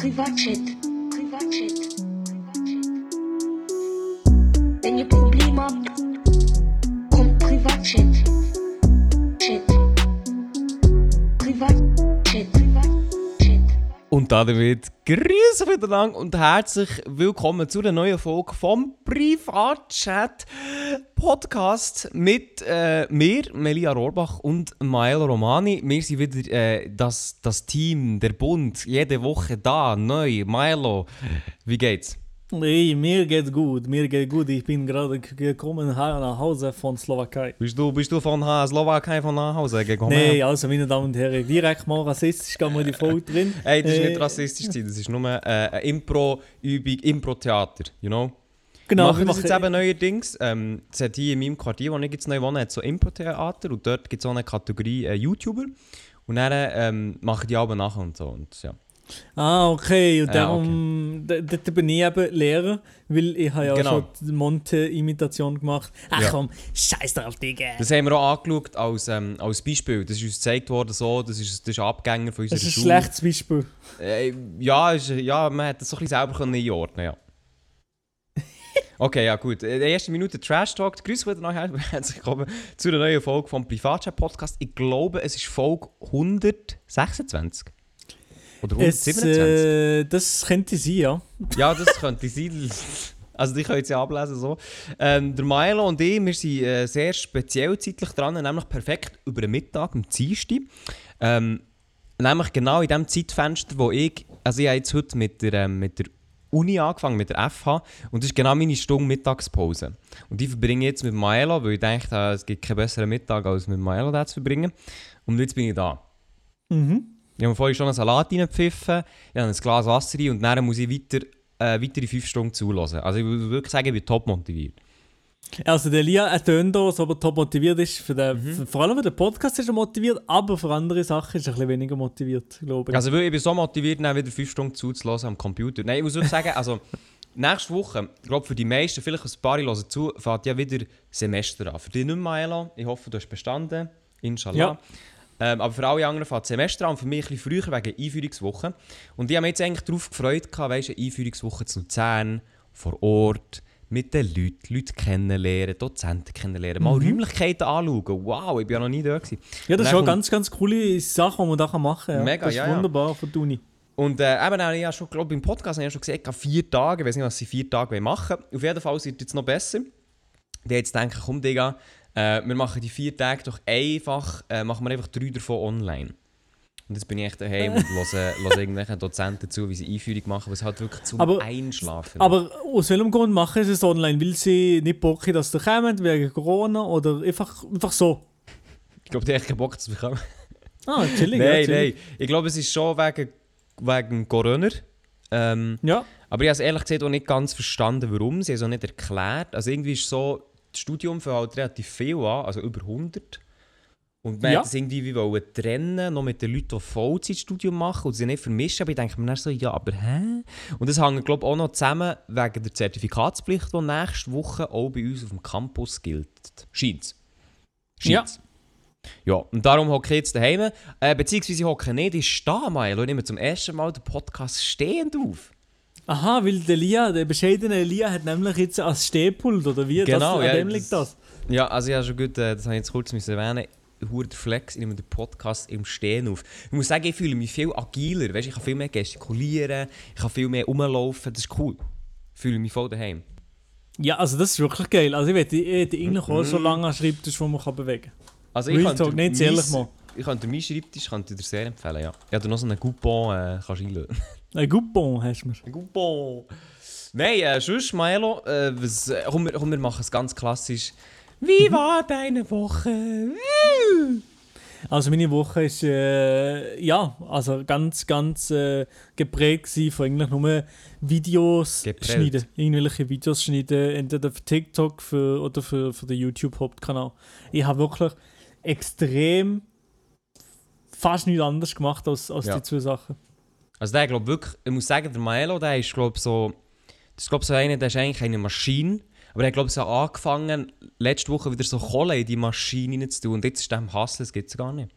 Privatchat. Privatchat. Wenn ihr Probleme habt, kommt Privatchat. Chat. Privatchat. Privatchat. Und damit grüße miteinander und herzlich willkommen zu einer neuen Folge vom Privatchat Podcast mit äh, mir, Melia Rohrbach und Mael Romani. Wir sind wieder äh, das, das Team, der Bund, jede Woche da, neu. Milo, wie geht's? Hey, mir geht's gut, mir geht's gut. Ich bin gerade gekommen nach Hause von Slowakei. Bist du, bist du von äh, Slowakei von nach Hause gekommen? Nee, also meine Damen und Herren, direkt mal rassistisch gehen wir die Folge drin. Hey, das ist Äh, nicht rassistisch, das ist nur äh, eine Impro-Übung, Impro-Theater, you know? Genau, machen das jetzt eben neuerdings. Ähm, es hat hier in meinem Quartier, wo ich jetzt neu wohne, hat so Impro-Theater und dort gibt es auch eine Kategorie äh, YouTuber. Und dann ähm, machen die aber nachher und so. Und, ja. Ah, okay. Und Ja, darum, d- dort bin ich eben Lehrer, weil ich habe ja Genau. schon die Monte-Imitation gemacht. Ach Ja. komm, scheiß drauf, Digga. Das haben wir auch angeschaut als, ähm, als Beispiel. Das ist uns gezeigt worden, so, das ist, das ist Abgänger von unserer Das ist ein Schule. schlechtes Beispiel. Äh, ja, ist, ja, man hat das so ein bisschen selber können einordnen ja. Okay, ja gut. In der ersten Minute Trash Talk. Grüß wieder nachher. Herzlich willkommen zu einer neuen Folge vom Privatchat Podcast. Ich glaube, es ist Folge 126. Oder Es, 127. äh, das könnte sein, ja. Ja, das könnte sein. Also, die können es ja ablesen. So. Ähm, der Milo und ich, wir sind äh, sehr speziell zeitlich dran, nämlich perfekt über den Mittag, am Dienstag. Ähm, nämlich genau in dem Zeitfenster, wo ich, also ich habe jetzt heute mit der, ähm, mit der Uni angefangen, mit der FH, und das ist genau meine Stunde Mittagspause. Und die verbringe ich jetzt mit Milo, weil ich denke, äh, es gibt keinen besseren Mittag, als mit da zu verbringen. Und jetzt bin ich da. Mhm. Ich habe vorhin schon einen Salat reingepfiffen, ich habe ein Glas Wasser rein und dann muss ich weiter, äh, weitere 5 Stunden zulassen. Also ich würde wirklich sagen, ich bin top motiviert. Also der Lia er tönt da, so, aber top motiviert ist. Für den, Mhm. für, vor allem für den Podcast ist er motiviert, aber für andere Sachen ist er ein bisschen weniger motiviert, glaube ich. Also ich bin so motiviert, dann wieder 5 Stunden zuzulassen am Computer. Nein, ich muss wirklich sagen, also nächste Woche, ich glaube für die meisten, vielleicht ein paar hören zu, fängt ja wieder Semester an. Für dich nicht mehr, Maela. Ich hoffe, du hast bestanden. Inshallah. Ja. Ähm, aber für alle anderen das Semester an für mich ein bisschen früher wegen Einführungswoche. Und ich habe mich jetzt eigentlich darauf gefreut, weißt, eine Einführungswoche zu Luzern, vor Ort, mit den Leuten, Leute kennenlernen, Dozenten kennenlernen, mal Räumlichkeiten anschauen. Wow, ich war ja noch nie da. Gewesen. ja, das ist schon ganz, ganz coole Sache, die man da machen kann. Ja. Mega, das ist ja, ja. wunderbar von der Uni. Und äh, eben, ich habe schon, glaube im Podcast habe ich ja schon gesagt, vier Tage, ich weiß nicht, was sie vier Tage machen wollen. Auf jeden Fall wird es jetzt noch besser. Die jetzt denken, komm Digga, äh, wir machen die vier Tage doch einfach, äh, machen wir einfach drei davon online. Und jetzt bin ich echt daheim und höre, irgendwelchen Dozenten zu, wie sie Einführung machen, was halt wirklich zum Aber- Einschlafen Aber aus welchem Grund machen sie es online? Weil sie nicht Bock haben, dass sie kommen, wegen Corona oder einfach, einfach so? Ich glaube, die haben keinen Bock zu bekommen. Ah, chillig. ja, nein, chillig. nein. Ich glaube, es ist schon wegen, wegen Corona. Ähm, Ja, Aber ich habe es ehrlich gesagt auch nicht ganz verstanden, warum. Sie haben es auch nicht erklärt. Also irgendwie ist so, das Studium fängt halt relativ viel an, also über 100. Und man Ja. es irgendwie wie wollen trennen, noch mit den Leuten, die Vollzeitstudium machen und sie nicht vermischen. Aber ich denke mir dann so, ja, aber hä? Und das hängt, glaube ich, auch noch zusammen wegen der Zertifikatspflicht, die nächste Woche auch bei uns auf dem Campus gilt. Scheint Ja. Ja, und darum hocke ich jetzt daheim. Äh, beziehungsweise ich hocke nicht, ich stehe mal. Ich nehme zum ersten Mal den Podcast stehend auf. aha, weil der Lia, der bescheidene Lia hat nämlich jetzt als Stehpult, oder wie? Genau, das, ja, dem das- liegt das. Ja, also habe schon gut, äh, das habe ich jetzt kurz müssen erwähnen, der Flex, ich nehme den Podcast im Stehen auf. Ich muss sagen, ich fühle mich viel agiler, weißt, ich kann viel mehr gestikulieren, ich kann viel mehr rumlaufen, das ist cool. Ich fühle mich voll daheim. Ja, also das ist wirklich geil. Also ich hätte ich eigentlich auch so lange an Schreibtisch, wo man kann bewegen kann. Also Real könnte nicht ehrlich mal. Ich könnte meinen Schreibtisch könnte ich dir sehr empfehlen, ja. Ich habe noch so einen Coupon, äh, kannst du einlösen. Ein Coupon hast du mir. Ein Coupon! Nein, äh, sonst, Milo, äh, was, äh, komm, komm, wir machen es ganz klassisch. Wie war deine Woche? Also meine Woche ist äh, ja, also ganz, ganz äh, geprägt von eigentlich nur Videos Geprellt. schneiden. Irgendwelche Videos schneiden, entweder für TikTok für, oder für, für den YouTube-Hauptkanal. Ich habe wirklich extrem fast nichts anderes gemacht als, als Ja. die zwei Sachen. Also der glaube wirklich, ich muss sagen, der Maelo, der ist glaube so, das ist glaube so einer, der ist eigentlich eine Maschine, aber er hat glaube so angefangen, letzte Woche wieder so Kohle in die Maschine zu tun und jetzt ist am Hustle, das gibt es gar nicht.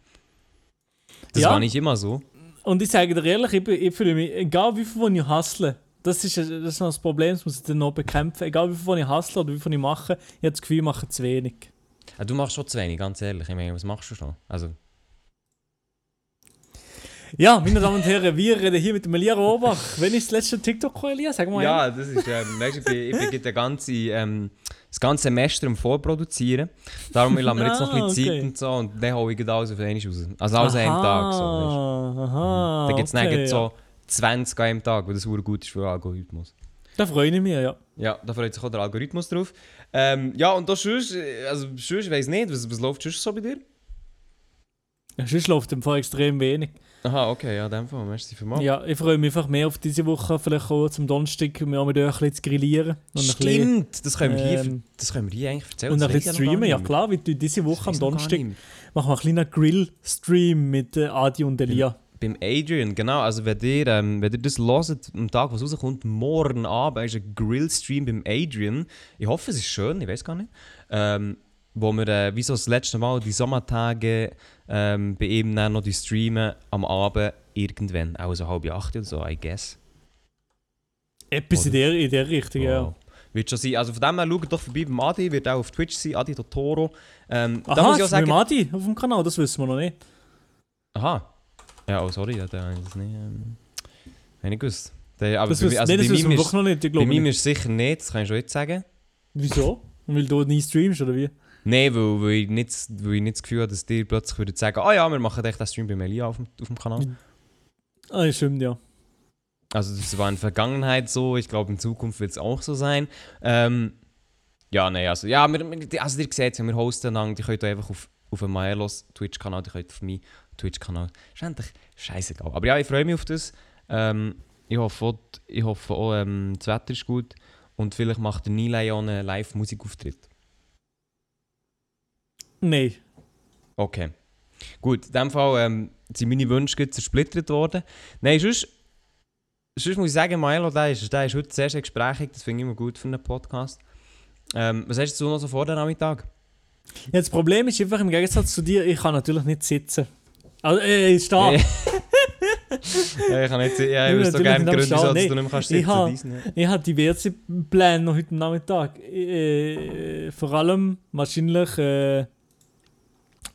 Das Ja. war nicht immer so. Und ich sage dir ehrlich, ich, ich fühle mich, egal wie viel ich hustle, das ist, das ist noch das Problem, das muss ich dann noch bekämpfen. Egal wie viel von ich hustle oder wie viel ich mache, ich habe das Gefühl, ich mache zu wenig. Ah, du machst schon zu wenig, ganz ehrlich. Ich meine, was machst du schon? Also, Ja, meine Damen und Herren, wir reden hier mit dem Elia Robach. Wenn ist das letzte TikTok gekommen, Elia? Sag mal. ja, das ist, ähm, weißt, ich bin, ich bin den ganze, ähm, das ganze Semester am Vorproduzieren. Darum lassen wir jetzt noch ein bisschen Ah, Zeit okay. und so und dann hole ich alles auf einmal raus. Also alles an einem Tag. So. Aha, aha. Dann gibt es okay, ja. so 20 an einem Tag, weil das gut ist für den Algorithmus. Da freue ich mich, ja. Ja, da freut sich auch der Algorithmus drauf. Ähm, ja, und da sonst, äh, also sonst, ich weiss nicht, was, was läuft sonst so bei dir? ja sonst läuft im Fall extrem wenig. Aha, okay, ja, in dem Fall, merci für mal. Ja, ich freue mich einfach mehr auf diese Woche, vielleicht auch zum Donnerstag, um mit euch ein bisschen zu grillieren. Und ein bisschen, Stimmt, das können wir hier, ähm, das können wir hier eigentlich erzählen. und ein bisschen streamen. Ja klar, wir tun diese Woche am Donnerstag machen wir einen kleinen Grill-Stream mit äh, Adi und Elia. Beim Adrian, genau. Also, wenn ihr, ähm, wenn ihr das hört, am Tag, was rauskommt, morgen Abend ist ein Grillstream beim Adrian. Ich hoffe, es ist schön, ich weiß gar nicht. Ähm, wo wir, äh, wie so das letzte Mal, die Sommertage ähm, bei ihm dann noch die streamen am Abend irgendwann. Auch so halb acht oder so, I guess. Etwas in der, in der Richtung, ja. Wow. Wird schon sein. Also von dem her, schaut doch vorbei beim Adi, wird auch auf Twitch sein, Adi Totoro. Ähm, da Aha, muss ich auch sagen... mit Adi auf dem Kanal, das wissen wir noch nicht. Aha. Ja, oh sorry, da habe ich das nicht, ähm, ich nicht gewusst. Der, aber Das, bei, mir- also nee, das bei wissen mir wir wirklich noch nicht, ich bei glaube mir nicht. ist es sicher nicht, das kann ich schon jetzt sagen. Wieso? Weil du nie streamst, oder wie? Nein, weil, weil, ich nicht, weil ich nicht das Gefühl habe, dass die plötzlich würden sagen, ah ja, wir machen echt den Stream bei Melia auf dem, auf dem Kanal. Ah, ja, stimmt, ja. Also das war in der Vergangenheit so, ich glaube in Zukunft wird es auch so sein. Ähm, ja, nein, also, ja, wir, also ihr seht ja, wir hosten dann, die könnt ihr einfach auf, auf dem Maelos Twitch-Kanal, die könnt auf meinen Twitch-Kanal. Ist eigentlich scheißegal. Aber ja, ich freue mich auf das. Ähm, ich hoffe auch, ich hoffe auch ähm, das Wetter ist gut und vielleicht macht der Nila ja einen Live-Musikauftritt. Nein. Okay. Gut, in dem Fall ähm, sind meine Wünsche zersplittert worden. Nein, sonst, sonst muss ich sagen, Milo, der ist, der ist heute sehr, sehr gesprächig. Das finde ich immer gut für einen Podcast. Ähm, was hast du noch so vor den Nachmittag? Ja, das Problem ist einfach im Gegensatz zu dir, ich kann natürlich nicht sitzen. Also, äh, stehen. ja, ich kann nicht, ja, ich Ja, wüsste so gerne Gründe, wieso dass du nicht mehr kannst Ich sitzen habe-. Ich habe diverse Pläne noch heute Nachmittag. Äh, vor allem wahrscheinlich äh,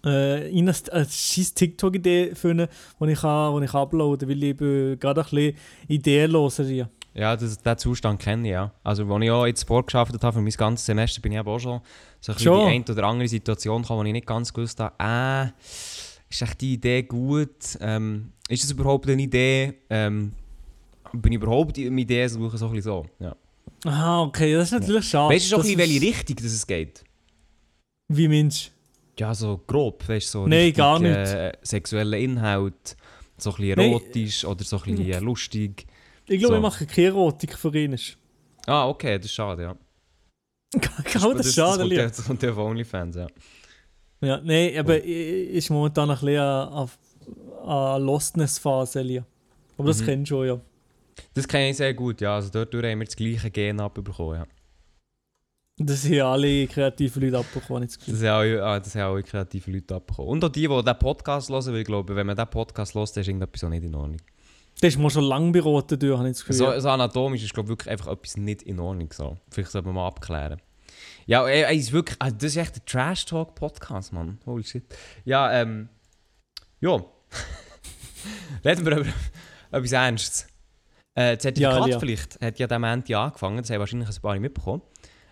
äh, eine äh, scheiß TikTok-Idee finden, die ich, kann, wo ich uploaden weil ich gerade ein bisschen ideenlos hier. Ja, das, den Zustand kenne ich, ja. Also, als ich auch jetzt Sport geschafft habe für mein ganzes Semester, bin ich eben auch schon so ein Schon? in die eine oder andere Situation gekommen, wo ich nicht ganz gewusst habe, äh, ist echt die Idee gut? Ähm, ist das überhaupt eine Idee? Ähm, bin ich überhaupt im Ideen suchen? So ein bisschen so, ja. Aha, okay, das ist natürlich schade. weißt du schon, in welche Richtung das es geht? Wie Mensch. Ja, so grob, weißt du, so Nein, richtig, gar nicht. Äh, sexueller Inhalt, so ein bisschen Nein. erotisch oder so ein bisschen äh, lustig. Ich glaube, So. ich mache keine Erotik für ihn. Ah, okay, das ist schade, ja. Genau, das ist schade, das, das kommt ja auf OnlyFans, ja. Ja, nein, aber ich ist momentan ein bisschen an, an Lostness-Phase. Aber das Mhm. kennst du schon, ja. Das kenne ich sehr gut, ja. Also dort haben wir das gleiche Gen abbekommen, ja. Das haben alle kreativen Leute abbekommen, ich das haben auch, ah, das haben auch kreative Leute abbekommen. Und auch die, die diesen Podcast hören, weil ich glaube, wenn man diesen Podcast hört, ist irgendetwas auch nicht in Ordnung. Das ist mir schon lange beraten durch, habe ich das Gefühl. So, ja. so anatomisch ist, glaube ich, wirklich einfach etwas nicht in Ordnung. So. Vielleicht sollte man mal abklären. Ja, ey, ist wirklich, ah, das ist echt ein Trash-Talk-Podcast, Mann. Holy shit. Ja, ähm, ja. Reden wir über etwas Ernstes. Äh, das Zertifikat Ja, vielleicht hat ja der Montag angefangen, das haben wahrscheinlich ein paar nicht mitbekommen.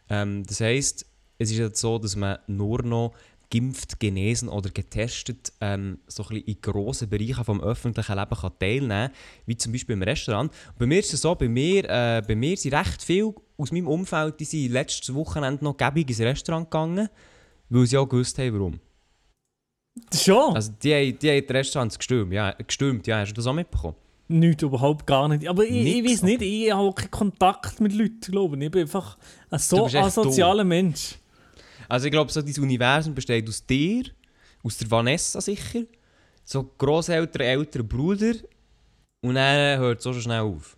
Ähm, das heisst, es ist jetzt so, dass man nur noch geimpft, genesen oder getestet ähm, so ein in grossen Bereichen vom öffentlichen Leben kann teilnehmen kann, wie zum Beispiel im Restaurant. Und bei mir ist es so, bei mir, äh, bei mir sind recht viele aus meinem Umfeld, die sind letztes Wochenende noch gäbig ins Restaurant gegangen, weil sie auch gewusst haben, warum. Schon? Also die, haben- die haben die Restaurants gestürmt, ja, gestürmt, ja, hast du das auch mitbekommen? Nichts, überhaupt gar nicht. Aber ich, ich weiß nicht, ich habe keinen Kontakt mit Leuten, glaube ich. Ich bin einfach ein so asozialer Mensch. Also ich glaube, so dieses Universum besteht aus dir, aus der Vanessa sicher, so Grosseltern, älterer Bruder und dann hört es schon schnell auf.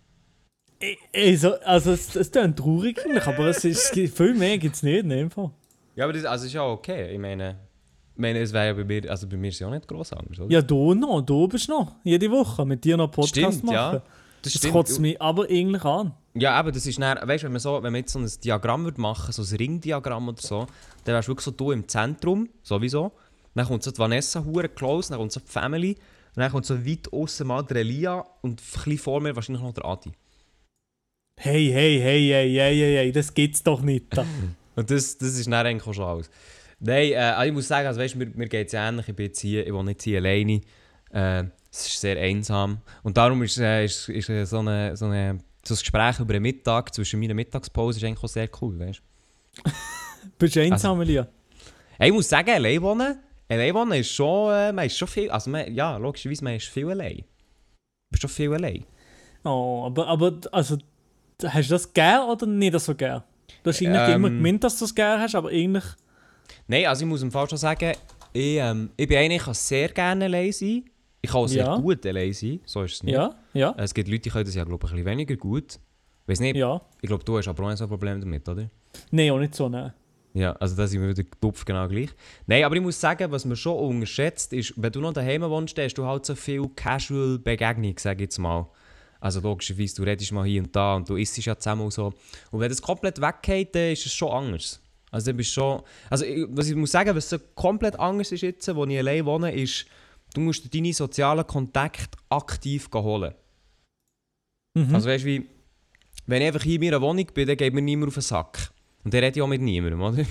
Ich- ich so- also es, es klingt traurig, aber es ist, viel mehr gibt es nicht in dem Fall. Ja, aber das also ist ja okay. Ich meine, meine, es wäre ja bei mir, also bei mir ist es ja auch nicht gross anders, oder? Ja, du noch, du bist noch. Jede Woche mit dir noch Podcast Stimmt, machen. ja. Das, stimmt. kotzt mich aber eigentlich an. Ja, aber das ist dann, weißt du, wenn man so, wenn man jetzt so ein Diagramm würde machen, so ein Ringdiagramm oder so, dann wärst du wirklich so du im Zentrum, sowieso. Dann kommt so die Vanessa hure close, dann kommt so die Family, dann kommt so weit außen mal der Elia und ein bisschen vor mir wahrscheinlich noch der Adi. Hey, hey, hey, hey, hey, hey, hey, das gibt's doch nicht. da. Und das, das ist dann eigentlich auch schon alles. Nein, äh, also ich muss sagen, also weißt, mir, mir geht es ähnlich, ich bin jetzt hier, ich wohne jetzt hier alleine. Äh, es ist sehr einsam. Und darum ist, äh, ist, ist äh, so, eine, so, eine, so ein Gespräch über den Mittag zwischen meiner Mittagspause ist eigentlich auch sehr cool, weißt Bist du Also einsam? Hey, ich muss sagen, allein wohnen, allein wohnen ist schon, äh, man ist schon viel, also man, ja, logischerweise, man ist viel allein. Du bist schon viel allein. Oh, aber, aber also, hast du das gern oder nicht so gern? Du hast eigentlich Ähm. immer gemeint, dass du es gern hast, aber eigentlich. Nein, also ich muss im Fall schon sagen, ich, ähm, ich bin einer, ich kann sehr gerne allein sein. Ich kann auch sehr Ja. gut allein sein, so ist es nicht. Ja, ja, Es gibt Leute, die können das ja, glaube ich, ein bisschen weniger gut. Weiß nicht, ja. ich glaube, du hast aber auch nicht so ein Problem damit, oder? Nein, auch nicht so, nein. Ja, also da sind wir wieder dupf genau gleich. Nein, aber ich muss sagen, was man schon unterschätzt, ist, wenn du noch daheim wohnst, hast du halt so viel Casual-Begegnung, sage ich jetzt mal. Also logischerweise, du redest mal hier und da und du isst ja zusammen und so. Und wenn das komplett weggeht, dann ist es schon anders. Also dann bist schon... Also ich, was ich muss sagen, was so komplett anders ist jetzt, wo ich allein wohne, ist, du musst dir deine sozialen Kontakte aktiv holen. Mhm. Also weißt du, wie, wenn ich einfach hier in meiner Wohnung bin, dann geht mir niemand auf den Sack. Und dann rede ich auch mit niemandem, oder?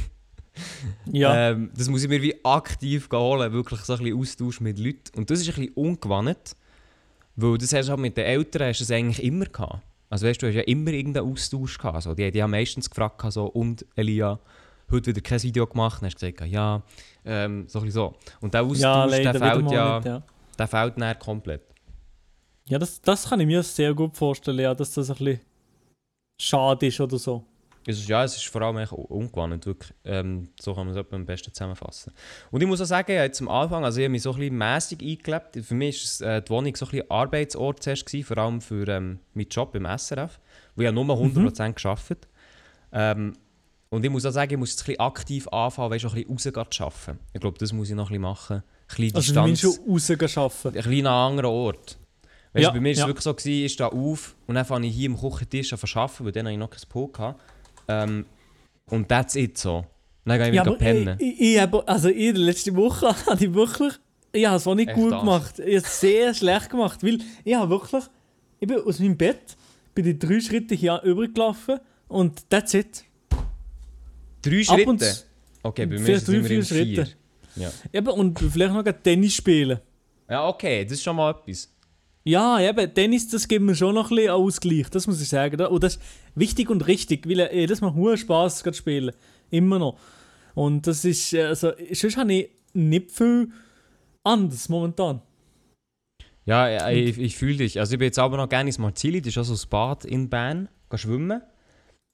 ja. Ähm, das muss ich mir wie aktiv holen, wirklich so ein bisschen Austausch mit Leuten. Und das ist ein bisschen ungewohnt, weil das hast du halt mit den Eltern hast du das eigentlich immer gehabt. Also weißt du, du hast ja immer irgendeinen Austausch gehabt. So, die, die haben meistens gefragt, so, und Elia, heute wieder kein Video gemacht. Dann hast du gesagt, ja, ähm, so ein so. Und der Austausch, ja, der mal ja, nicht, ja. der fehlt dann komplett. Ja, das, das kann ich mir sehr gut vorstellen, ja, dass das ein bisschen schade ist oder so. Es ist, ja, es ist vor allem echt ungewohnt, wirklich. Ähm, so kann man es am besten zusammenfassen. Und ich muss auch sagen, jetzt am Anfang, also ich habe mich so ein bisschen mässig eingelebt. Für mich war äh, die Wohnung so ein bisschen Arbeitsort zuerst, gewesen, vor allem für ähm, meinen Job im SRF, wo ich ja nur 100% gearbeitet ähm, Und ich muss auch sagen, ich muss jetzt ein bisschen aktiv anfangen, weißt, du, ein bisschen rausgehen zu arbeiten. Ich glaube, das muss ich noch ein bisschen machen. Ein bisschen Also du Distanz, musst schon rausgehen arbeiten. ein bisschen an einem anderen Ort. Weißt, Ja, du, bei mir war es ja. wirklich so, gewesen, ich stehe auf und dann fange ich hier am Küchentisch an zu arbeiten, weil dann habe ich noch kein Pult hatte. Ähm, und that's it so. Dann gehe ich Ja, wieder pennen. ich, ich, ich habe, also ich, letzte Woche habe ich wirklich, ich habe es auch nicht Echt gut das? gemacht. Ich habe es sehr schlecht gemacht, weil ich habe wirklich, ich bin aus meinem Bett, bin die drei Schritte hier übergelaufen und that's it. Drei Ab und Schritte? zu- Okay, bei mir sind drei, wir vier vier. Schritte. Ja. Eben, und vielleicht noch Tennis spielen. ja, okay, das ist schon mal etwas. Ja, eben, Tennis, das gibt mir schon noch ein bisschen Ausgleich, das muss ich sagen. Und das ist wichtig und richtig, weil äh, das macht hohen Spass zu spielen. Immer noch. Und das ist, äh, also, sonst habe ich nicht viel anders momentan. Ja, ja, ich, ich fühle dich. Also ich bin jetzt aber noch gerne ins Marzili, das ist also das Bad in Bern, gehen schwimmen.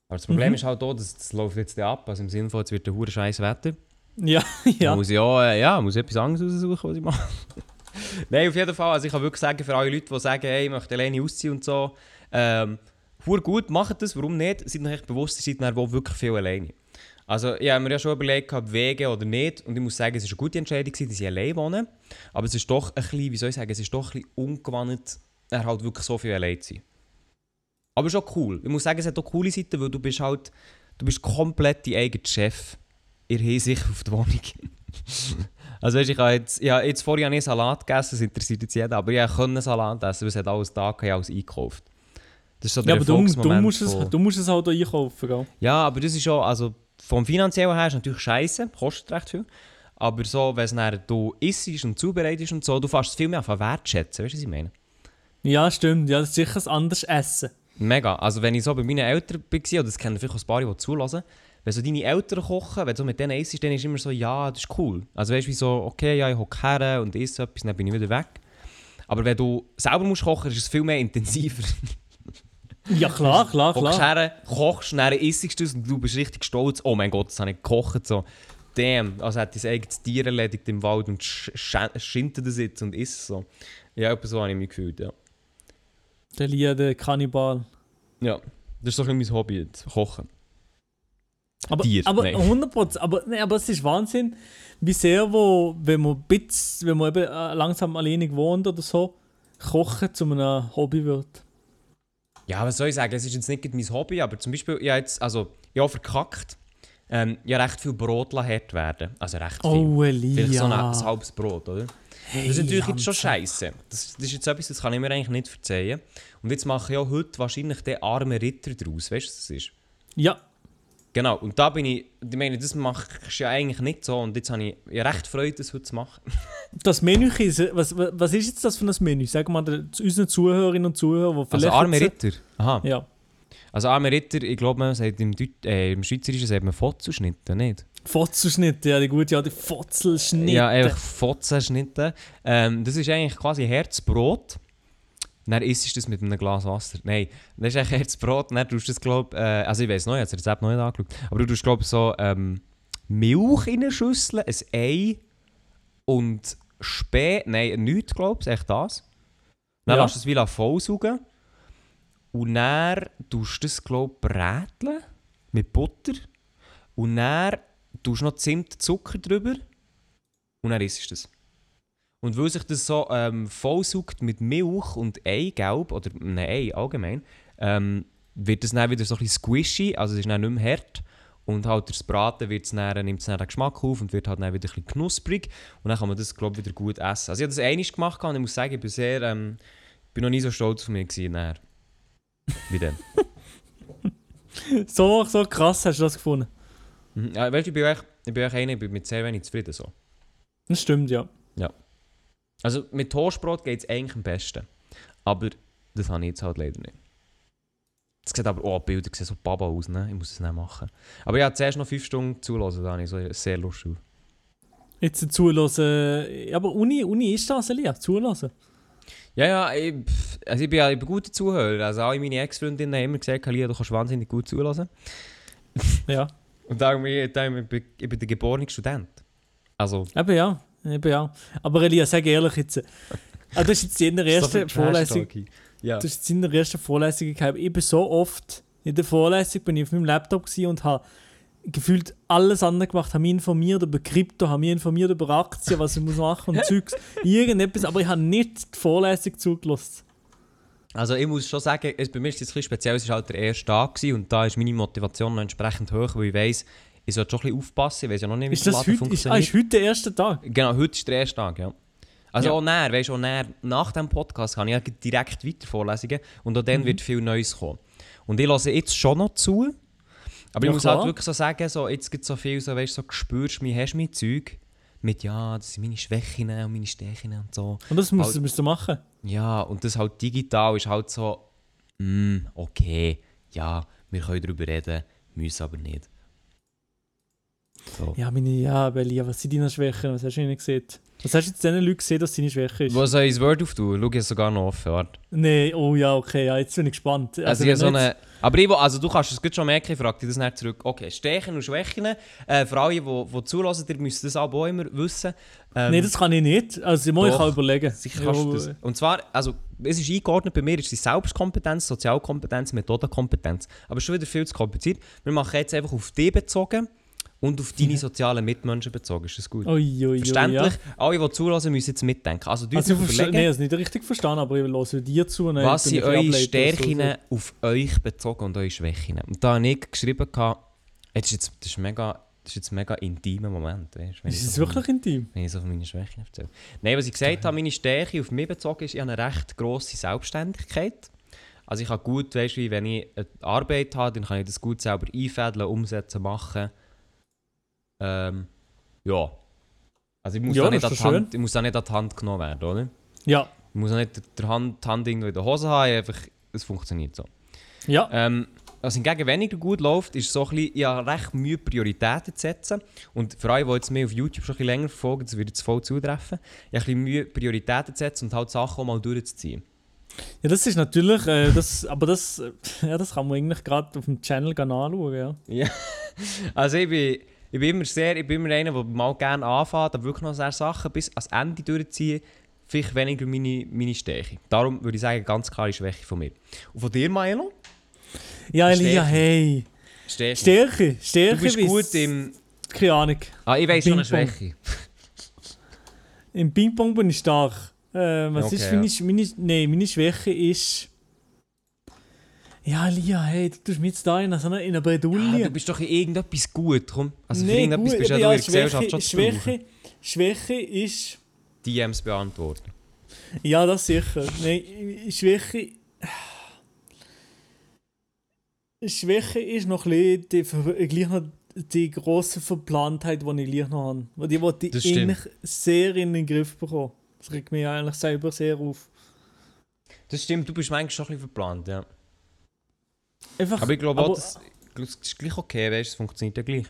Aber das Problem Mhm. ist halt auch, dass das läuft jetzt ab, also im Sinne von, jetzt wird ein hure scheiß Wetter. Ja, Da ja. muss ich auch, äh, ja, muss ich etwas anderes raussuchen, was ich mache. Nein, auf jeden Fall. Also ich kann wirklich sagen, für alle Leute, die sagen, hey, ich möchte alleine ausziehen und so, ähm, hure gut, macht das, warum nicht? Seid euch bewusst, ihr seid dann wohl wirklich viel alleine. Also ich habe mir ja schon überlegt, ob wegen oder nicht. Und ich muss sagen, es war eine gute Entscheidung, dass ich allein wohne. Aber es ist doch ein bisschen, wie soll ich sagen, es ist doch ein bisschen ungewohnt, er halt wirklich so viel allein zu sein. Aber schon cool. Ich muss sagen, es hat auch coole Seiten, weil du bist halt, du bist komplett dein eigener Chef in Hinsicht auf die Wohnung. also weißt, ich habe jetzt, ich habe jetzt vorher nicht Salat gegessen, das interessiert jetzt jeden, aber ich konnte Salat essen, weil es hat alles da, ich alles eingekauft. Das ist so Ja, der aber du, du, musst es, du musst es halt auch einkaufen, gell? ja, aber das ist schon, also vom finanziellen her ist natürlich scheiße, kostet recht viel. Aber so, wenn es du isst und zubereitest und so, du fährst es viel mehr von wertschätzen, weißt du, was ich meine? Ja, stimmt. Ja, das ist sicher ein anderes Essen. Mega. Also wenn ich so bei meinen Eltern war, oder das kennen vielleicht auch ein paar, die zulassen, wenn so deine Eltern kochen, wenn du so mit denen isst, dann ist immer so, ja, das ist cool. Also weißt du, wie so, okay, ja, ich hocke her und esse etwas, dann bin ich wieder weg. Aber wenn du selber musst kochen, ist es viel mehr intensiver. Ja, klar, klar, Hockst klar. her, kochst, dann isst du es und du bist richtig stolz. Oh mein Gott, das habe ich gekocht. So, damn, also hat dein eigenes Tier erledigt im Wald und sch sch schindet das jetzt und isst es so. Ja, etwa so habe ich mich gefühlt, ja. Der Lia, der Kannibal. Ja, das ist bisschen mein Hobby, jetzt, kochen. Aber, Tier, aber nein. 100%, aber, nee, aber es ist Wahnsinn, wie sehr, wo, wenn man, bisschen, wenn man eben äh, langsam alleinig wohnt oder so, Kochen zu einem Hobby wird. Ja, was soll ich sagen? Es ist jetzt nicht mein Hobby, aber zum Beispiel, ich habe jetzt, also, habe verkackt. Ähm, ich habe recht viel Brot hart werden. Also recht viel. Oh, Elia. Vielleicht so ein, ein halbes Brot, oder? Hey, Das ist natürlich jetzt schon scheiße. Das, das ist jetzt etwas, das kann ich mir eigentlich nicht verzeihen. Und jetzt mache ich auch heute wahrscheinlich den armen Ritter draus. Weißt du, was das ist? Ja, Genau, und da bin ich, ich meine, das mache ich ja eigentlich nicht so. Und jetzt habe ich ja recht Freude, das heute zu machen. das Menü, ist- was, was ist jetzt das für ein Menü? Wir mal zu unseren Zuhörerinnen und Zuhörern, die Also vielleicht... arme jetzt- Ritter. Aha. Ja. Also arme Ritter, ich glaube, man sagt im, Deut äh, im Schweizerischen sagt man Fotzelschnitte, nicht? Fotzelschnitte, ja, die gute alte Fotzelschnitte. Ja, einfach Fotzenschnitte. Ähm, das ist eigentlich quasi Herzbrot. Dann isst du das mit einem Glas Wasser. Nein, das ist eigentlich Herzbrot. Dann tust du das, glaube äh, also ich weiß noch, ich habe das Rezept noch nicht angeschaut. Aber du tust, glaube ich, so ähm, Milch in eine Schüssel, ein Ei und Spee. Nein, nichts, glaube ich, echt das. Dann Ja. lässt du es wie voll saugen. Und dann tust du das, glaube ich, bräteln mit Butter. Und dann tust du noch Zimt, Zucker drüber. Und dann isst du das. Und weil sich das so ähm, vollsaugt mit Milch und Eigelb, oder nein, Ei allgemein, ähm, wird das dann wieder so ein bisschen squishy, also es ist dann nicht mehr hart. Und halt das Braten wird's dann, nimmt es dann den Geschmack auf und wird halt dann wieder ein bisschen knusprig. Und dann kann man das, glaube ich, wieder gut essen. Also ich habe das einmal gemacht und ich muss sagen, ich bin sehr, ähm, bin noch nie so stolz auf mich gewesen, nachher. Wie dann. So, so krass hast du das gefunden. Mhm. Ja, weißt du, ich bin echt, ich bin echt einer, ich bin mit sehr wenig zufrieden so. Das stimmt, ja. Also mit Toastbrot geht es eigentlich am besten. Aber das habe ich jetzt halt leider nicht. Es sieht aber, oh, die Bilder sehen so baba aus, ne? Ich muss es nicht machen. Aber ja, zuerst noch 5 Stunden zulassen, da habe ich so sehr Lust auf. Jetzt zulassen. Ja, aber Uni, Uni ist das, Elia, zulassen. Ja, ja, ich, also ich bin ja bin guter Zuhörer. Also alle meine Ex-Freundinnen haben immer gesagt, Lia, du kannst wahnsinnig gut zulassen. Ja. Und da habe ich, ich, bin- ich bin der geborene Student. Also, Eben ja, eben ja. Aber Elia, sag ehrlich jetzt. Ah, das ist jetzt in der ersten Vorlesung. Ja. Das ist jetzt in der ersten Vorlesung gehabt. Ich bin so oft in der Vorlesung bin ich auf meinem Laptop und habe gefühlt alles andere gemacht, habe mich informiert über Krypto, habe mich informiert über Aktien, was ich muss machen und Zeugs, irgendetwas, aber ich habe nicht die Vorlesung zugelassen. Also ich muss schon sagen, es, bei mir ist es ein bisschen speziell, es war halt der erste Tag gewesen, und da ist meine Motivation noch entsprechend hoch, weil ich weiss, ich sollte schon ein bisschen aufpassen, ich weiss ja noch nicht, wie Ist das Laden heute, ist, ah, ist heute der erste Tag? Genau, heute ist der erste Tag, ja. Also Ja. auch näher, weißt du, näher, nach dem Podcast kann ich ja direkt weiter Vorlesungen und auch dann Mhm. wird viel Neues kommen. Und ich höre jetzt schon noch zu, aber Ja, ich muss klar. halt wirklich so sagen, so, jetzt gibt es so viel, so, weißt du, so spürst du mich, hast du mein Zeug mit, ja, das sind meine Schwächen und meine Stärken und so. Und das musst, Halt- musst du machen. Ja, und das halt digital ist halt so, mm, okay, ja, wir können darüber reden, müssen aber nicht. So. Ja, meine, ja, Elia, was sind deine Schwächen? Was hast du nicht gesehen? Was hast du jetzt diesen Leuten gesehen, dass deine Schwäche ist? Wo soll ich das Word auftun? Schau, ich es sogar noch offen, warte. Nee, oh ja, okay, ja, jetzt bin ich gespannt. Also, ich wenn habe so du eine, aber ich, will- also du kannst es gut schon merken, ich frage dich das nicht zurück. Okay, Stärken und Schwächen. Äh, für alle, die, die zulassen, ihr müsst das auch immer wissen. Ähm, Nee, das kann ich nicht. Also, ich muss ich doch, kann überlegen. Sicher kannst du das. Und zwar, also, es ist eingeordnet, bei mir ist die Selbstkompetenz, Sozialkompetenz, Methodenkompetenz. Aber schon wieder viel zu kompliziert. Wir machen jetzt einfach auf dich bezogen und auf deine sozialen Mitmenschen bezogen. Ist das gut? Ui, ui, ui, Verständlich? Ja. Alle, die zulassen, müssen jetzt mitdenken. Also, du Also, überlegen, nee, das ist nicht richtig verstanden, aber ich höre dir zu. dann was sind eure Stärken du- auf euch bezogen und eure Schwächen? Und da habe ich geschrieben, jetzt ist jetzt, das ist mega, das ist jetzt ein mega intimer Moment. Weißt, Ist es so wirklich intim? wenn ich so von meinen Schwächen erzähle. Nein, was ich gesagt habe, meine Stärke auf mich bezogen ist, ich habe eine recht grosse Selbstständigkeit. Also ich kann gut, weißt du, wie wenn ich eine Arbeit habe, dann kann ich das gut selber einfädeln, umsetzen, machen. Ähm, ja. Also ich muss, Ja, da nicht an ist die doch Hand, ich muss da nicht an die Hand genommen werden, oder? Ja. Ich muss auch nicht die Hand, die Hand irgendwo in der Hose haben, einfach, es funktioniert so. Ja. Ähm, was hingegen weniger gut läuft, ist so ein bisschen, ich habe recht Mühe, Prioritäten zu setzen. Und für alle, die jetzt mehr auf YouTube schon ein bisschen länger verfolgen, das wird jetzt voll zutreffen. Ich habe ein bisschen Mühe, Prioritäten zu setzen und halt Sachen auch mal durchzuziehen. ja, das ist natürlich, äh, das, aber das, äh, ja, das kann man eigentlich gerade auf dem Channel anschauen, ja. Also ich bin, ich bin immer sehr, ich bin immer einer, der mal gerne anfängt, aber wirklich noch sehr Sachen bis ans Ende durchziehen, vielleicht weniger meine, meine Stärke. Darum würde ich sagen, ganz klare Schwäche von mir. Und von dir, Milo? Ja, Elia, hey. Stärke. Stärke, Du Stärke bist weiss- gut im... Keine Ahnung. Ah, ich weiss schon eine. Schwäche. Im Ping-Pong bin ich stark. Äh, was Okay, ist ja. meine, meine, nee, meine Schwäche ist... Ja, Lia, hey, du tust mich jetzt da in so einer, in einer Bredouille. du bist doch in irgendetwas gut, komm. Also für Nee, irgendetwas gut, bist du ja, ja, in der Gesellschaft schon Schwäche. Schwäche, Schwäche ist... DMs beantworten. Ja, das sicher. Nein, Schwäche... Schwäche ist noch ein bisschen die, gleich noch die grosse Verplantheit, die ich gleich noch habe. Weil Die wollte ich eigentlich sehr in den Griff bekommen. Das regt mich eigentlich selber sehr auf. Das stimmt, du bist manchmal schon ein bisschen verplant, ja. Einfach, Aber ich glaube auch, das, das ist gleich okay, weißt es funktioniert ja gleich.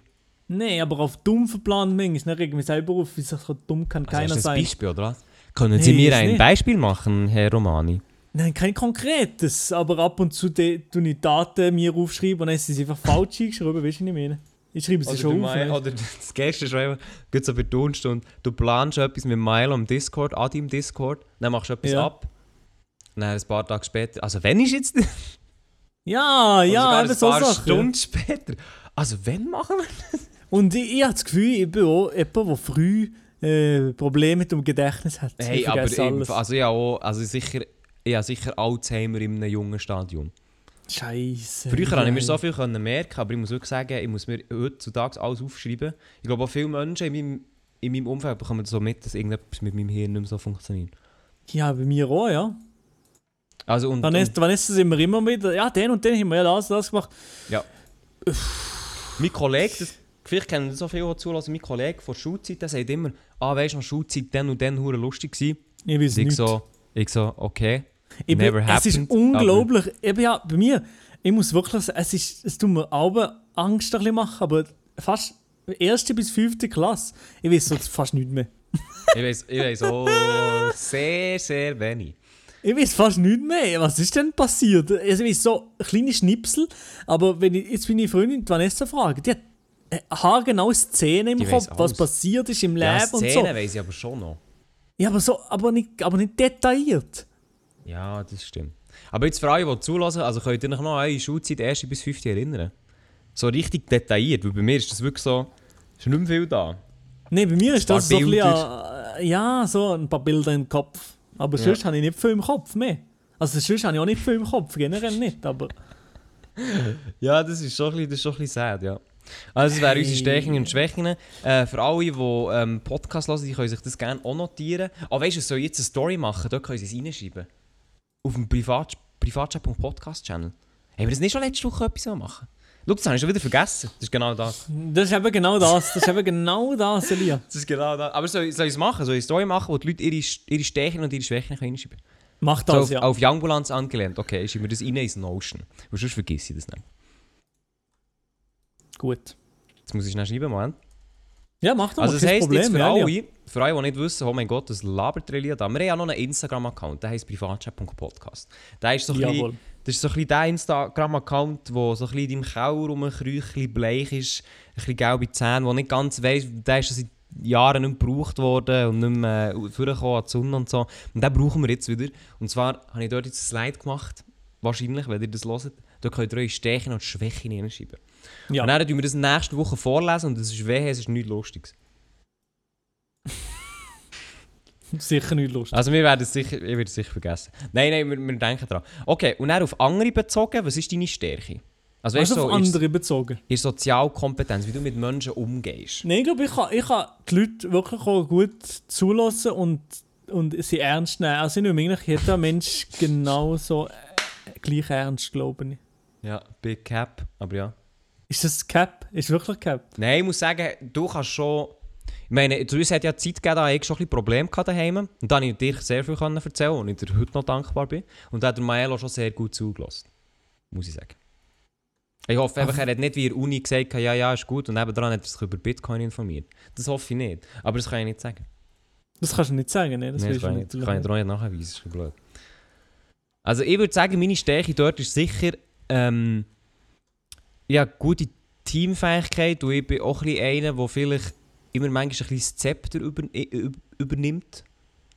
Nein, aber auf dumm verplant manchmal. Dann regt mich selber auf, wie so dumm kann Also keiner du ein sein. Beispiel, oder was? Können Sie mir ist ein nicht. Beispiel machen, Herr Romani? Nein, kein konkretes, aber ab und zu de, tu ich Daten mir aufschreiben und dann ist es einfach falsch eingeschrieben, weißt du, was ich meine? Ich schreibe sie Oder, schon auf. oder das Geilste ist einfach, geht so für die Tonstunde, du planst etwas mit Milo am Discord, an deinem Discord, dann machst du etwas Ja. ab. Dann ein paar Tage später, also wenn ist jetzt? Ja, Oder ja, eben ein so Sachen. Stunden später. Also wenn machen wir? Und ich, ich habe das Gefühl, ich bin auch jemand, der früh äh, Probleme mit dem Gedächtnis hat. Hey, ich aber alles. also ja auch, also sicher, ich habe sicher Alzheimer in einem jungen Stadium. Scheiße. Früher konnte ich mir so viel können merken, aber ich muss wirklich sagen, ich muss mir heutzutage alles aufschreiben. Ich glaube auch viele Menschen in meinem, in meinem Umfeld bekommen so mit, dass irgendetwas mit meinem Hirn nicht mehr so funktioniert. Ja, bei mir auch, ja. Also und, Dann und ist, dann ist es immer immer wieder, ja, den und den haben wir ja das, das gemacht. mein Kollege, das, vielleicht kennen das so viele, die zulassen, mein Kollege von Schulzeit, der sagt immer, ah weisst du, noch Schulzeit dann und dann hure lustig gewesen. Ich weiß Ich nicht. so, ich so, okay. Ich bin, never es ist happened, unglaublich. Eben ja, bei mir, ich muss wirklich sagen, es, ist, es tut mir auch Angst ein bisschen machen, aber fast erste bis fünfte Klasse, ich weiß so fast nichts mehr. Ich weiß, ich auch sehr, sehr wenig. Ich weiß fast nichts mehr. Was ist denn passiert? Also, ich weiß so kleine Schnipsel, aber wenn ich jetzt meine Freundin Vanessa frage, die hat äh, haargenau Szenen im Die Kopf, was passiert ist im Ja, Leben und so. Szenen weiss ich aber schon noch. Ja, aber, so, aber, nicht, aber nicht detailliert. Ja, das stimmt. Aber jetzt für alle, die zulassen, also könnt ihr euch noch an eure Schulzeit 1. bis 5. erinnern? So richtig detailliert, weil bei mir ist das wirklich so, ist nicht mehr viel da. Nein, bei mir ist das so ein bisschen, äh, ja, so ein paar Bilder im Kopf. Aber Ja. sonst habe ich nicht viel im Kopf mehr. Also sonst habe ich auch nicht viel im Kopf, generell nicht, aber... Ja, das ist schon ein bisschen, das ist schon ein bisschen sad, ja. Also das wären unsere Hey. Stärken und Schwächen. Äh, für alle, die ähm, Podcast hören, die können sich das gerne auch notieren. Aber weißt du, soll ich jetzt eine Story machen, dort können sie es reinschreiben. Auf dem Privat Privatchat.podcast-Channel. Haben wir das nicht schon letzte Woche etwas machen? Schau, das habe ich schon wieder vergessen. Das ist genau das. Das ist eben genau das, das ist eben genau das, Elia. Das ist genau das. Aber soll, soll ich es machen? Soll ich eine Story machen, wo die Leute ihre, ihre Stärken und ihre Schwächen können reinschreiben Mach können? das, so auf, ja. auf Youngbulanz angelehnt. Okay, ich schreibe mir das rein ins Notion. Weil sonst vergesse ich das nicht. Gut. Jetzt muss ich schnell schreiben, Moment. Ja, mach doch Also das heisst jetzt für ja, alle, für alle, die nicht wissen, oh mein Gott, das labert der Elia da. Wir haben ja noch einen Instagram-Account, der heisst privatchat.podcast. Der ist so ein bisschen, Jawohl. Das ist so ein bisschen der Instagram-Account, der so ein bisschen in deinem Keller rumkreucht, ein bleich ist, ein bisschen gelbe Zähne, der nicht ganz weiss, der ist seit Jahren nicht gebraucht worden und nicht mehr äh, vorgekommen an die Sonne und so. Und den brauchen wir jetzt wieder. Und zwar habe ich dort jetzt ein Slide gemacht, wahrscheinlich, wenn ihr das hört. Da könnt ihr eure Stärken und Schwächen hineinschreiben. Ja. Und dann tun wir das nächste Woche vorlesen und das ist wehe, es ist nichts Lustiges. Sicher nicht lustig. Also wir werden es sicher, ich werde es sicher vergessen. Nein, nein, wir, wir denken dran. Okay, und dann auf andere bezogen, was ist deine Stärke? Also weißt Also du, auf so, in, andere bezogen. in Sozialkompetenz, wie du mit Menschen umgehst. Nein, ich glaube, ich kann, ich kann die Leute wirklich auch gut zulassen und, und sie ernst nehmen. Also ich nehme eigentlich jeder Mensch genauso äh, gleich ernst, glaube ich. Ja, Big Cap, aber ja. Ist das Cap? Ist wirklich Cap? Nein, ich muss sagen, du kannst schon... Ich meine, zu uns hat ja Zeit gegeben, da ich schon ein bisschen Probleme gehabt daheim. Und da konnte ich dir sehr viel erzählen und ich dir heute noch dankbar bin. Und da hat der Maelo schon sehr gut zugelassen. Muss ich sagen. Ich hoffe einfach, er hat nicht wie in der Uni gesagt, ja, ja, ist gut. Und nebenan hat er sich über Bitcoin informiert. Das hoffe ich nicht. Aber das kann ich nicht sagen. Das kannst du nicht sagen, ne? Das Nein, das kann, ich, natürlich kann ich dir auch nicht nachweisen, ist blöd. Also ich würde sagen, meine Stärke dort ist sicher ähm, ja, gute Teamfähigkeit und ich bin auch ein bisschen einer, der vielleicht immer manchmal ein bisschen das Zepter über, äh, übernimmt.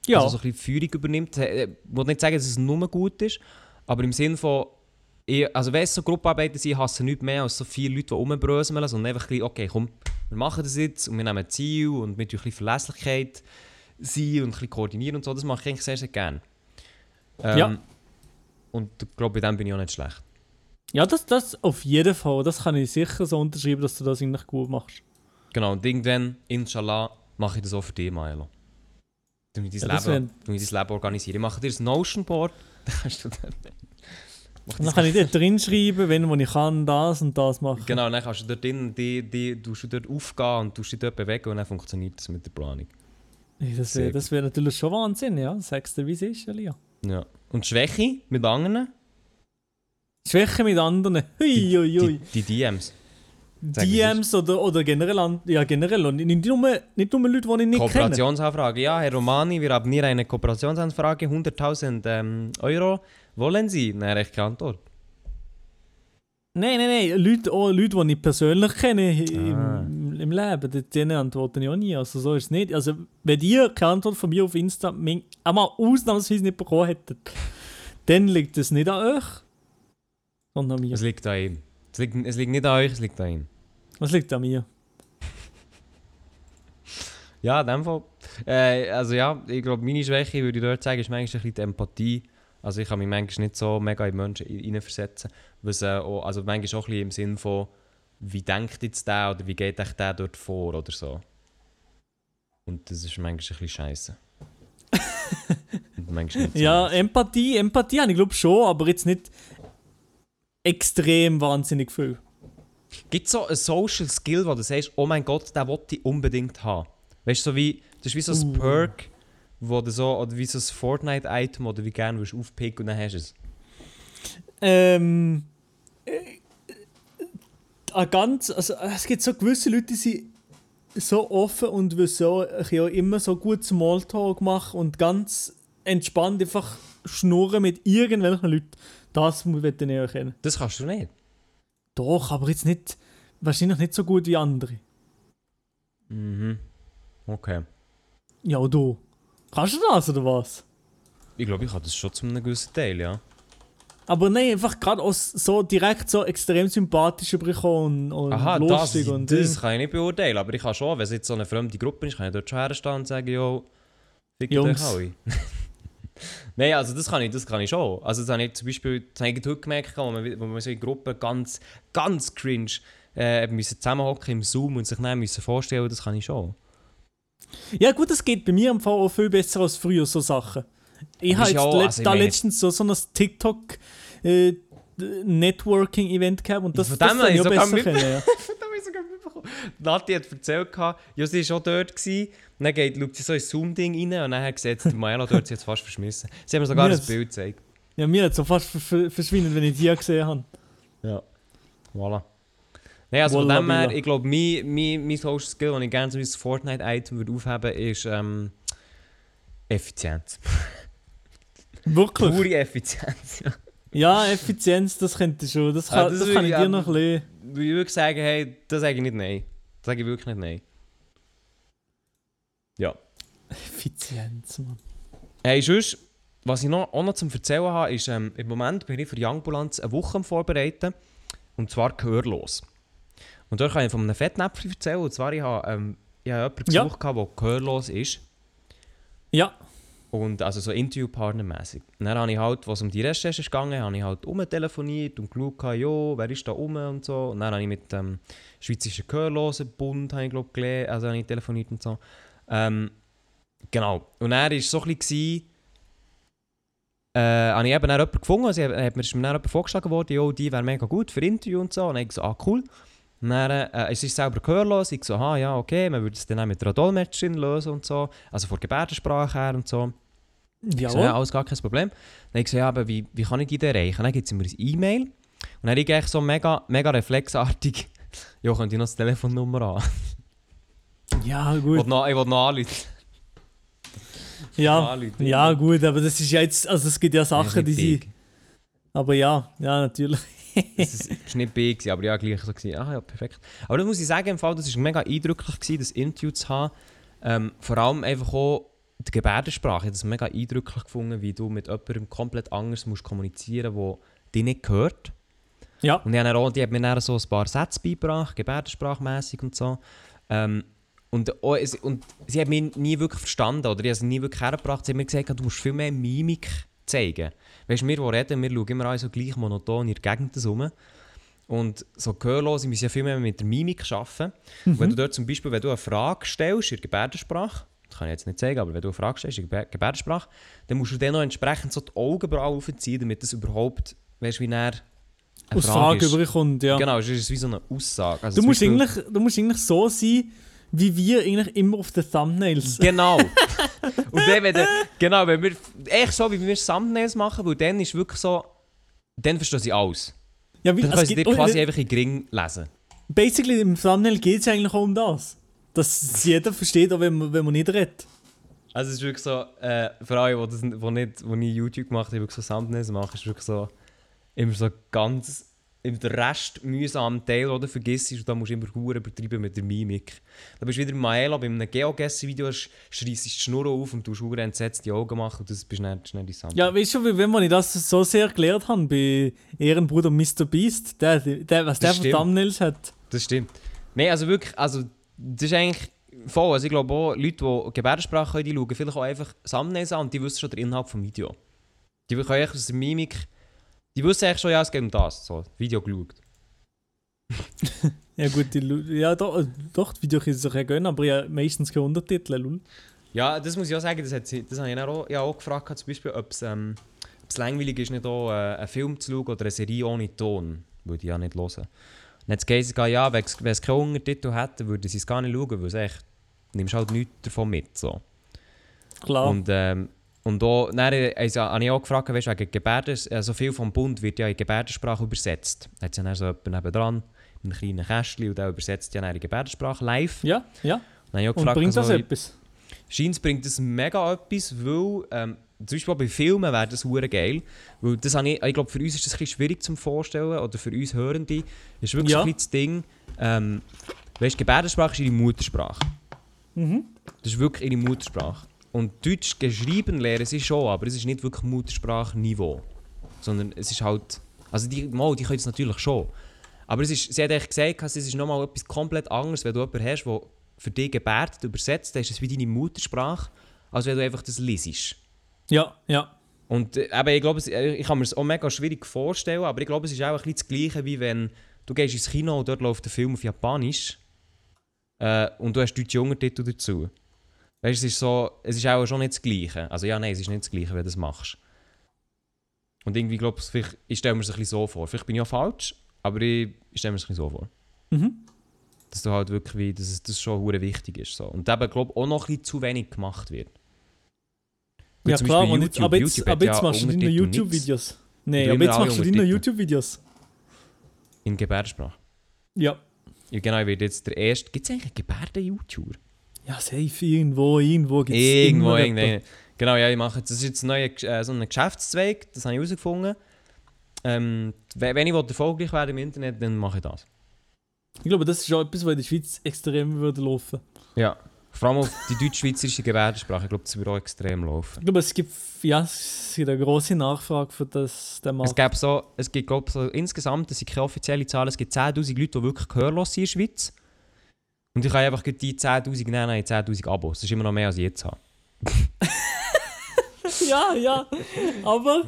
Ja, Also so ein bisschen Führung übernimmt. Äh, Ich will nicht sagen, dass es nur gut ist, aber im Sinne von, ich, also wenn es so Gruppenarbeiten sind, hasse ich nichts mehr als so viele Leute, die rumbröseln, sondern einfach ein bisschen, okay, komm, wir machen das jetzt und wir nehmen ein Ziel und mit ein bisschen Verlässlichkeit sein und ein bisschen koordinieren und so, das mache ich eigentlich sehr, sehr gerne. Ähm, Ja. Und ich glaube, bei dem bin ich auch nicht schlecht. Ja, das, das auf jeden Fall. Das kann ich sicher so unterschreiben, dass du das eigentlich gut machst. Genau, und irgendwann, inshallah, mache ich das auch für dich, Milo. Du mir dein, Ja, das Leben, du mir dein Leben organisieren. Ich mache dir ein Notion-Board, dann kannst du dann... Und dann das- kann ich dort drin schreiben, wenn wo ich kann, das und das machen. Genau, dann kannst du dort drin, die, die, tust du dort aufgehen und tust dich dort bewegen und dann funktioniert das mit der Planung. Das wäre das wär natürlich schon Wahnsinn, ja. Sagst du, wie es ist, Elia. Ja. Und Schwäche mit anderen? Schwäche mit anderen. Hui, hui, hui. Die, die DMs. DMs oder, oder generell, an, ja generell, und nicht nur, nicht nur Leute, die ich nicht kenne. Kooperationsanfrage. Ja, Herr Romani, wir haben hier eine Kooperationsanfrage, 100.000 ähm, Euro. Wollen Sie? Nein, ich keine Antwort. Nein, nein, nein, Leute, auch Leute, die ich persönlich kenne Ah. im, im Leben, die- denen antworten ich auch nie. Also so ist es nicht. Also wenn ihr keine Antwort von mir auf Insta einmal ausnahmsweise nicht bekommen hättet, dann liegt es nicht an euch, sondern an mir. Es liegt an ihm. Es liegt, es liegt nicht an euch, es liegt an ihm. Was liegt an mir? Ja, in dem Fall. Äh, also ja, ich glaube, meine Schwäche, würde ich dort sagen, ist manchmal ein bisschen die Empathie. Also ich kann mich manchmal nicht so mega in Menschen hineinversetzen. Was, äh, auch, also manchmal auch ein bisschen im Sinn von, wie denkt jetzt der oder wie geht echt der dort vor oder so. Und das ist manchmal ein bisschen scheiße. Und manchmal nicht so Ja. Empathie, Empathie habe ich glaube schon, aber jetzt nicht extrem wahnsinnig viel. Gibt es so einen Social Skill, wo du sagst, oh mein Gott, den wollte ich unbedingt haben? Weißt du, so wie, das ist wie so ein Uh. Perk, wo du so, oder wie so ein Fortnite-Item, oder wie gerne willst du aufpicken und dann hast du es. Ähm. Äh, äh, ganz, also, es gibt so gewisse Leute, die sind so offen und wissen auch, ich auch immer so gut Smalltalk machen und ganz entspannt einfach schnurren mit irgendwelchen Leuten. Das möchte ich auch kennen. Das kannst du nicht. Doch, aber jetzt nicht, wahrscheinlich nicht so gut wie andere. Mhm. Okay. Ja, und du. Kannst du das oder was? Ich glaube, ich habe das schon zu einem gewissen Teil, ja. Aber nein, einfach gerade aus so direkt so extrem sympathisch überkommen und, und Aha, das, lustig und das kann ich nicht beurteilen, aber ich kann schon, wenn es jetzt so eine fremde Gruppe ist, kann ich dort schon herstehen und sagen, euch Jungs. alle. Nein, also das kann ich, das kann ich schon. Also das habe ich zum Beispiel, das habe ich heute gemerkt, wo wir, wo wir so in Gruppen ganz, ganz cringe äh, müssen zusammenhocken im Zoom und sich dann müssen vorstellen, das kann ich schon. Ja gut, das geht bei mir im Fall auch viel besser als früher, so Sachen. Ich habe ja auch- also ich da letztens so, so ein TikTok äh, Networking-Event gehabt und das, Von das dem habe ich ich auch sogar besser kennen, ja. Das habe ich sogar mitbekommen. Nati hat erzählt, ja, sie war schon dort. Gewesen. Und dann geht, schaut sie so ins Zoom-Ding rein und dann hat sie Maela dort sie jetzt fast verschmissen. Sie haben mir sogar Mir ein Bild gezeigt. Ja, mir hat so fast ver- ver- verschwindet, wenn ich die gesehen habe. Ja. Voilà. Nein, also Walla von dem her, ich glaube, mein, mein, mein Social Skill, das ich gerne so ein Fortnite-Item würde aufheben würde, ist ähm, Effizienz. Wirklich? Pure Effizienz. ja. Ja, Effizienz, das könnte ich schon. Das Ah, kann, das das will kann ich ich dir noch ein bisschen... Würde ich wirklich sagen, hey, das sage ich nicht nein. Das sage ich wirklich nicht nein. Ja. Effizienz, Mann. Hey, sonst, was ich noch, auch noch zum Erzählen habe, ist, ähm, im Moment bin ich für die Ambulanz eine Woche am Vorbereiten. Und zwar gehörlos. Und dort kann ich von einem Fettnäpfchen erzählen. Und zwar, ich habe, ähm, ich habe jemanden Ja. gesucht, der gehörlos ist. Ja, Und also so Interviewpartnermäßig. Und dann habe ich halt, was um die Recherche gegangen, habe ich halt umtelefoniert und geschaut, jo, wer ist da rum und so. Und dann habe ich mit dem ähm, Schweizerischen Gehörlosenbund, habe ich glaube gelesen, also habe ich telefoniert und so. Ähm, genau. Und dann war so ein bisschen, äh, habe ich eben jemanden gefunden, also ich, hat mir ist mir dann jemand vorgeschlagen worden, jo, die wäre mega gut für Interview und so. Und ich gesagt, ah cool. Und dann, äh, es ist selber gehörlos, ich so, aha, ja, okay, man würde es dann auch mit einer Dolmetscherin lösen und so. Also von Gebärdensprache her und so. Ich so, ja, ja. alles gar kein Problem. Dann ich gesagt, ja, aber wie, wie kann ich die denn erreichen? Dann gibt sie mir ein E-Mail. Und dann habe ich so mega, mega reflexartig, ja, könnt ihr noch die Telefonnummer an? Ja, gut. ich noch anrufen. Ja, Anrufen. ja, gut, aber das ist ja jetzt... Also es gibt ja Sachen, die big. Aber ja, ja, natürlich. Ist, das ist nicht big, aber ja, gleich so gewesen. Ah ja, perfekt. Aber das muss ich sagen, im Fall, das war mega eindrücklich, gewesen, das Interview zu haben. Ähm, vor allem einfach auch die Gebärdensprache. Ich habe das mega eindrücklich gefunden, wie du mit jemandem komplett anders musst kommunizieren musst, der die nicht gehört. Ja. Und die, haben auch, die hat mir dann so ein paar Sätze beigebracht, gebärdensprachmässig und so. Ähm, und, auch, es- und sie hat mich nie wirklich verstanden oder ich habe sie nie wirklich hergebracht. Sie hat mir gesagt, du musst viel mehr Mimik zeigen. Weißt du, wir, die reden, wir schauen immer alle so gleich monoton in der Gegend rum. Und so Gehörlose müssen ja viel mehr mit der Mimik arbeiten. Und wenn du dort zum Beispiel, wenn du eine Frage stellst in der Gebärdensprache, das kann ich jetzt nicht sagen, aber wenn du eine Frage stellst in der Gebär- Gebärdensprache, dann musst du dann noch entsprechend so die Augenbrauen aufziehen, damit das überhaupt, weißt du, wie näher eine Aus Frage ist. überkommt, ja. Genau, es ist wie so eine Aussage. Also Du, musst eigentlich, du musst eigentlich so sein, wie wir eigentlich immer auf den Thumbnails. Genau. Und dann, wenn du, genau, wenn wir, echt so, wie wir Thumbnails machen, weil dann ist wirklich so, dann verstehen sie alles. Ja, wie, Dann sie gibt- dir quasi oh, einfach in Gring lesen. Basically, im Thumbnail geht es eigentlich auch um das. Dass jeder versteht, auch wenn man, wenn man nicht redet. Also es ist wirklich so, äh, für alle, die, das, die, nicht, die nie YouTube gemacht haben, wirklich so Thumbnails machen, ist wirklich so, immer so ganz, im der Rest mühsamen Teil, den du vergisst, und da musst du immer hure übertreiben mit der Mimik. Da bist du wieder Maela, bei einem Geoguessing-Video schreissest die Schnur auf und du hure entsetzt die Augen machen und das bist dann schnell die Thumbnail. Ja, weißt du, wie- wenn ich das so sehr gelernt habe bei Ehrenbruder Mr. Beast, der, der, was der Das für stimmt. Thumbnails hat. Das stimmt. Nein, also wirklich, also das ist eigentlich voll. Also ich glaube auch, Leute, die Gebärdensprache können, die schauen vielleicht auch einfach Thumbnails an und die wissen schon den Inhalt vom Video. Die können eigentlich aus der Mimik, die wissen eigentlich schon, ja, es geht um das, so, Video geschaut. Ja gut, die, Lu- ja doch, doch die Videos können sich ja gönnen, aber ja meistens keine Untertitel, lul. Ja, das muss ich auch sagen, das, hat, das habe ich auch, ja, auch gefragt, zum Beispiel, ob es ähm, ob's langweilig ist, nicht auch äh, einen Film zu schauen oder eine Serie ohne Ton, würde ich ja nicht hören. Und jetzt geht es ja, wenn es wenn es keinen Untertitel hätte, würde sie es gar nicht schauen, weil es echt, nimmst halt nichts davon mit, so. Klar. Und, ähm, und auch, dann äh, also, habe ich auch gefragt, weißt, wegen Gebärden, äh, so viel vom Bund wird ja in Gebärdensprache übersetzt. Hat ja dann so jemand nebendran, in einem kleinen Kästchen, und der übersetzt ja dann in Gebärdensprache live. ja, ja. Und gefragt, bringt das also, etwas? Scheint bringt das mega etwas, weil ähm, zum Beispiel bei Filmen wäre das hure geil. Weil das habe ich, ich glaube, für uns ist das ein bisschen schwierig zum Vorstellen, oder für uns Hörende, ist wirklich Ja. ein das Ding, ähm, weißt, Gebärdensprache ist ihre Muttersprache. Mhm. Das ist wirklich ihre Muttersprache. Und Deutsch geschrieben lernen sie schon, aber es ist nicht wirklich Muttersprachniveau. Sondern es ist halt. Also die, mal, die können es natürlich schon. Aber es ist, sie hat echt gesagt, es ist nochmal etwas komplett anderes, wenn du jemanden hast, der für dich gebärdet übersetzt, dann ist es wie deine Muttersprache, als wenn du einfach das liest. Ja, ja. Und äh, eben, ich glaube, es- äh, ich kann mir das auch mega schwierig vorstellen, aber ich glaube, es ist auch ein bisschen das Gleiche, wie wenn du gehst ins Kino und dort läuft der Film auf Japanisch äh, und du hast deutsche Untertitel dazu. Weißt du, es ist so, es ist auch schon nicht das Gleiche. Also ja, nein, es ist nicht das Gleiche, wenn du das machst. Und irgendwie glaube ich, ich stelle mir es ein bisschen so vor. Vielleicht bin ich auch falsch, aber ich, ich stelle mir es ein bisschen so vor. Mhm. Dass du halt wirklich, wie, dass es das schon hure wichtig ist. So. Und eben, glaube ich, auch noch ein bisschen zu wenig gemacht wird. Weil Ja klar, und jetzt, YouTube- aber jetzt, YouTube aber jetzt ja machst du deine YouTube-Videos. Nein, aber jetzt machst du deine. YouTube-Videos. In Gebärdensprache. Ja. Ja, genau, ich werde jetzt der erste. Gibt es eigentlich Gebärden-YouTuber? Ja, safe, irgendwo, irgendwo gibt es Irgendwo, irgendwo. Genau, ja, ich mache jetzt. Das ist jetzt ein neuer äh, so ein Geschäftszweig, das habe ich herausgefunden. Ähm, we- wenn ich erfolgreich werden im Internet, dann mache ich das. Ich glaube, das ist auch etwas, was in der Schweiz extrem würde laufen. Ja. Vor allem auf die deutsch-schweizerische Gebärdensprache. Ich glaube, das würde auch extrem laufen. Ich glaube, es gibt, ja, es gibt eine grosse Nachfrage für das, den Es Markt. gibt so, es gibt, glaube so insgesamt, das sind keine offizielle Zahlen, es gibt 10'000 Leute, die wirklich gehörlos sind in der Schweiz. Und ich kann einfach die 10'000 nehmen, nein, 10'000 Abos. Das ist immer noch mehr, als ich jetzt habe. ja, ja, aber,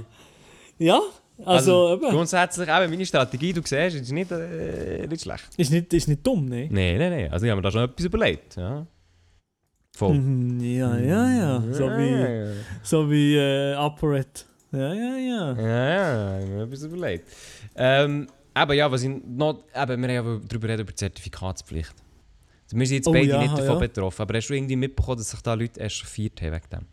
ja, also, eben, Grundsätzlich, eben, meine Strategie, du siehst, ist nicht, äh, nicht schlecht. ist, nicht, ist nicht dumm, ne? Nein, nein, nein. Also ich habe mir da schon etwas überlegt. Ja. Voll. Mhm, ja, ja, ja, so wie, so wie äh, ApoRed. Ja, ja, ja. Ja, ja, ich habe mir etwas überlegt. Ähm, aber ja, was ich noch, eben, wir haben ja darüber reden, über die Zertifikatspflicht. Wir sind jetzt Oh beide ja, nicht davon ja. betroffen, aber hast du irgendwie mitbekommen, dass sich da Leute echauffiert haben wegen dem?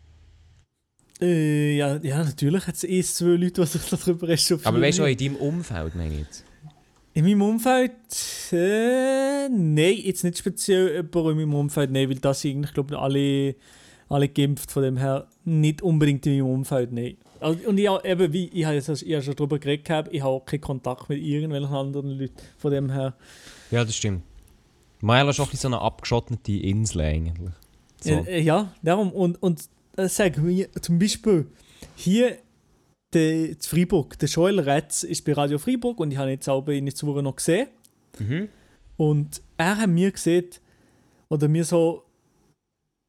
Äh, ja, ja, natürlich hat es eh zwei Leute, die sich darüber echauffieren. Aber weißt du, auch in deinem Umfeld, meine ich jetzt? In meinem Umfeld, äh, nein, jetzt nicht speziell jemand in meinem Umfeld, nein, weil das sind eigentlich, glaube ich, alle, alle geimpft, von dem her nicht unbedingt in meinem Umfeld, nein. Also, und ich, auch, eben, wie, ich habe jetzt ich habe schon darüber geredet, gehabt, ich habe auch keinen Kontakt mit irgendwelchen anderen Leuten, von dem her. Ja, das stimmt. Maela ist auch ein so eine abgeschottete Insel eigentlich. So. Äh, äh, ja, darum, und, und äh, sag mir zum Beispiel, hier, der, in Freiburg, der Joel Retz ist bei Radio Freiburg und ich habe ihn jetzt auch in Zura noch gesehen. Mhm. Und er hat mir gesagt, oder mir so,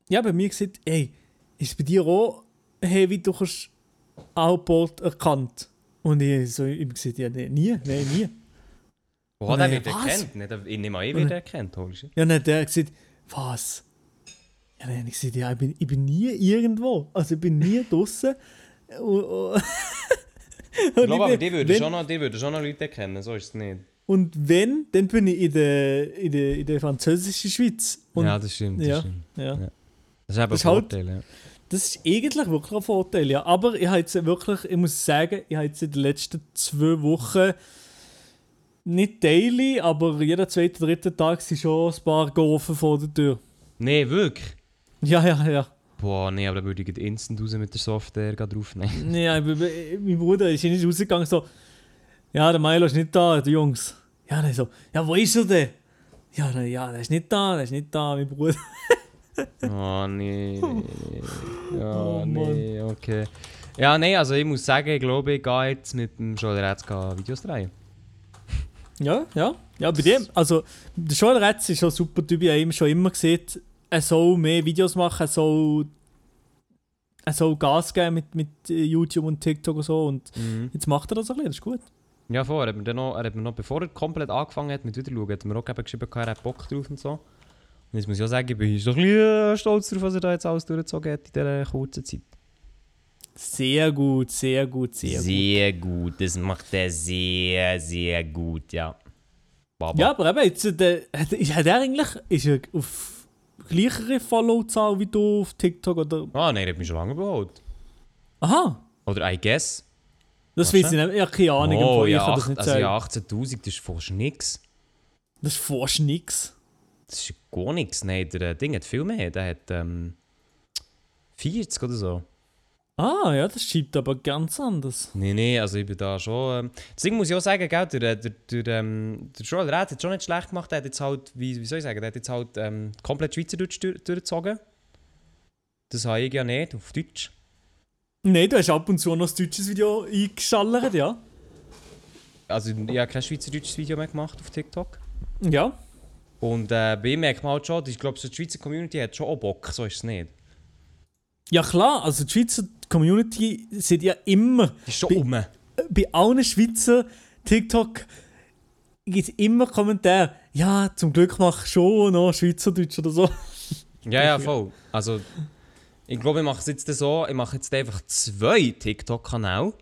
ja, bei mir gesagt, ey, ist bei dir auch Heavy du hast Outboard erkannt? Und ich so ihm gesagt, ja, nee, nie, nein, nie. Wo hat er Nee, wieder was? erkannt? Nicht, ich nehme an, ich wieder erkannt, holst du? Ja, dann hat er gesagt, was? Ja, dann habe ich gesagt, ja, ich bin, ich bin nie irgendwo. Also ich bin nie draußen. Und, und, Ich glaube aber, die würden schon noch, die schon noch Leute erkennen, so ist es nicht. Und wenn, dann bin ich in der, in der, in der französischen Schweiz. Und ja, das stimmt, das ja. stimmt. ja. Ja. Das ist eben Das ein halt- Vorteil, ja. Das ist eigentlich wirklich ein Vorteil, ja. Aber ich habe jetzt wirklich, ich muss sagen, ich habe jetzt in den letzten zwei Wochen nicht daily, aber jeden zweiten, dritten Tag sind schon ein paar gerufen vor der Tür. Nee, wirklich? Ja, ja, ja. Boah, nee, aber da würde ich instant raus mit der Software gleich draufnehmen. Ja, ich bin- ich- mein Bruder ist nicht rausgegangen, so, ja, der Milo ist nicht da, die Jungs. Ja, dann so, ja, wo ist er denn? Ja, dann, ja, der ist nicht da, der ist nicht da, mein Bruder. Oh nee. Ja, Oh, nee, okay. Ja, nee, also ich muss sagen, ich glaube, ich gehe jetzt mit dem Joel Retz Videos drehen. Ja, ja. Ja, bei dem, also, der Joel Retz ist schon ein super Typ, ich habe ihm schon immer gesehen, er soll mehr Videos machen, er soll, er soll Gas geben mit, mit YouTube und TikTok und so und Mhm. jetzt macht er das ein bisschen, das ist gut. Ja, vorher hat mir dann noch, er hat mir noch, bevor er komplett angefangen hat mit Wiederschauen, hat er mir auch eben geschrieben, er hat Bock drauf und so. Und jetzt muss ich auch sagen, ich bin doch ein bisschen stolz darauf, was er da jetzt alles durchgezogen hat in dieser kurzen Zeit. Sehr gut, sehr gut, sehr, gut. gut, das macht er sehr, sehr gut, ja. Baba. Ja, aber eben, jetzt, äh, der, hat, ist- hat er eigentlich, ist er auf gleichere Follow-Zahl wie du auf TikTok oder? Ah, nein, er hat mich schon lange überholt. Aha, Oder I guess. das weiß ich nicht, ich habe keine Ahnung, oh, ich ja, kann das nicht also sagen. ja, 18'000, das ist fast nix. Das ist fast nix. Das ist gar nichts. Nein, der äh, Ding hat viel mehr. Der hat ähm, 40 oder so. Ah, ja, das schiebt aber ganz anders. Nein, nein, also ich bin da schon. Ähm, deswegen muss ich auch sagen, gell, der, der, der, ähm, der Joel Red hat schon nicht schlecht gemacht. Der hat jetzt halt, wie, wie soll ich sagen, der hat jetzt halt ähm, komplett Schweizerdeutsch durch, durchgezogen. Das habe ich ja nicht, auf Deutsch. Nein, du hast ab und zu noch ein deutsches Video eingeschallert, ja. Also ich habe kein schweizerdeutsches Video mehr gemacht auf TikTok. Ja. Und äh, bei ihm merkt man halt schon, ich glaube, so die Schweizer Community hat schon auch Bock, so ist es nicht. Ja klar, also die Schweizer Community sind ja immer, ist schon Bei- um. bei allen Schweizer TikTok gibt es immer Kommentare, ja, zum Glück mach ich schon noch Schweizerdeutsch oder so. Ja, ja, voll. Also, ich glaube, ich mache es jetzt so, ich mache jetzt einfach zwei TikTok-Kanäle.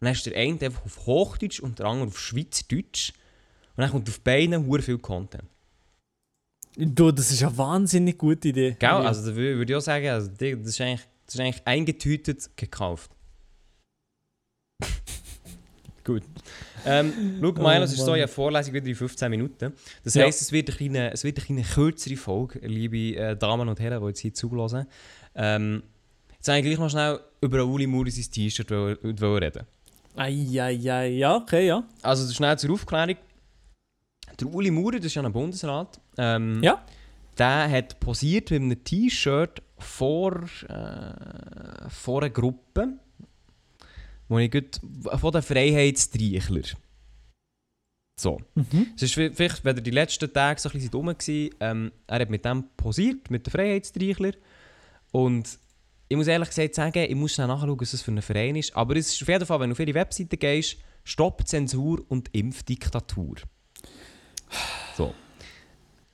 Dann ist der eine einfach auf Hochdeutsch und der andere auf Schweizerdeutsch. Und dann kommt auf beiden hure viel Content. Du, das ist eine wahnsinnig gute Idee. Gell? Also, da wür- würde ich auch sagen, also, das, ist eigentlich, das ist eigentlich eingetütet gekauft. Gut. Ähm, schau, Milo, es ist so, habe Vorlesung wieder in 15 Minuten. Das Ja. heisst, es wird, eine kleine, es wird eine kleine kürzere Folge, liebe äh, Damen und Herren, die jetzt hier zulassen. Ähm, jetzt wollte ich gleich noch schnell über Uli Muri sein T-Shirt reden. Eieiei, ja, okay, ja. Also schnell zur Aufklärung. Der Uli Maurer, das ist ja ein Bundesrat, ähm, Ja. der hat posiert mit einem T-Shirt vor, äh, vor einer Gruppe, wo ich gut, von den Freiheitstreichler. So. Mhm. Es ist vi- vielleicht, wenn ihr die letzten Tage so ein bisschen dumm war, ähm, er hat mit dem posiert, mit den Freiheitstreichler. Und ich muss ehrlich gesagt sagen, ich muss schnell nachschauen, was das für ein Verein ist. Aber es ist auf jeden Fall, wenn du auf ihre Webseite gehst, Stopp Zensur und Impfdiktatur. So.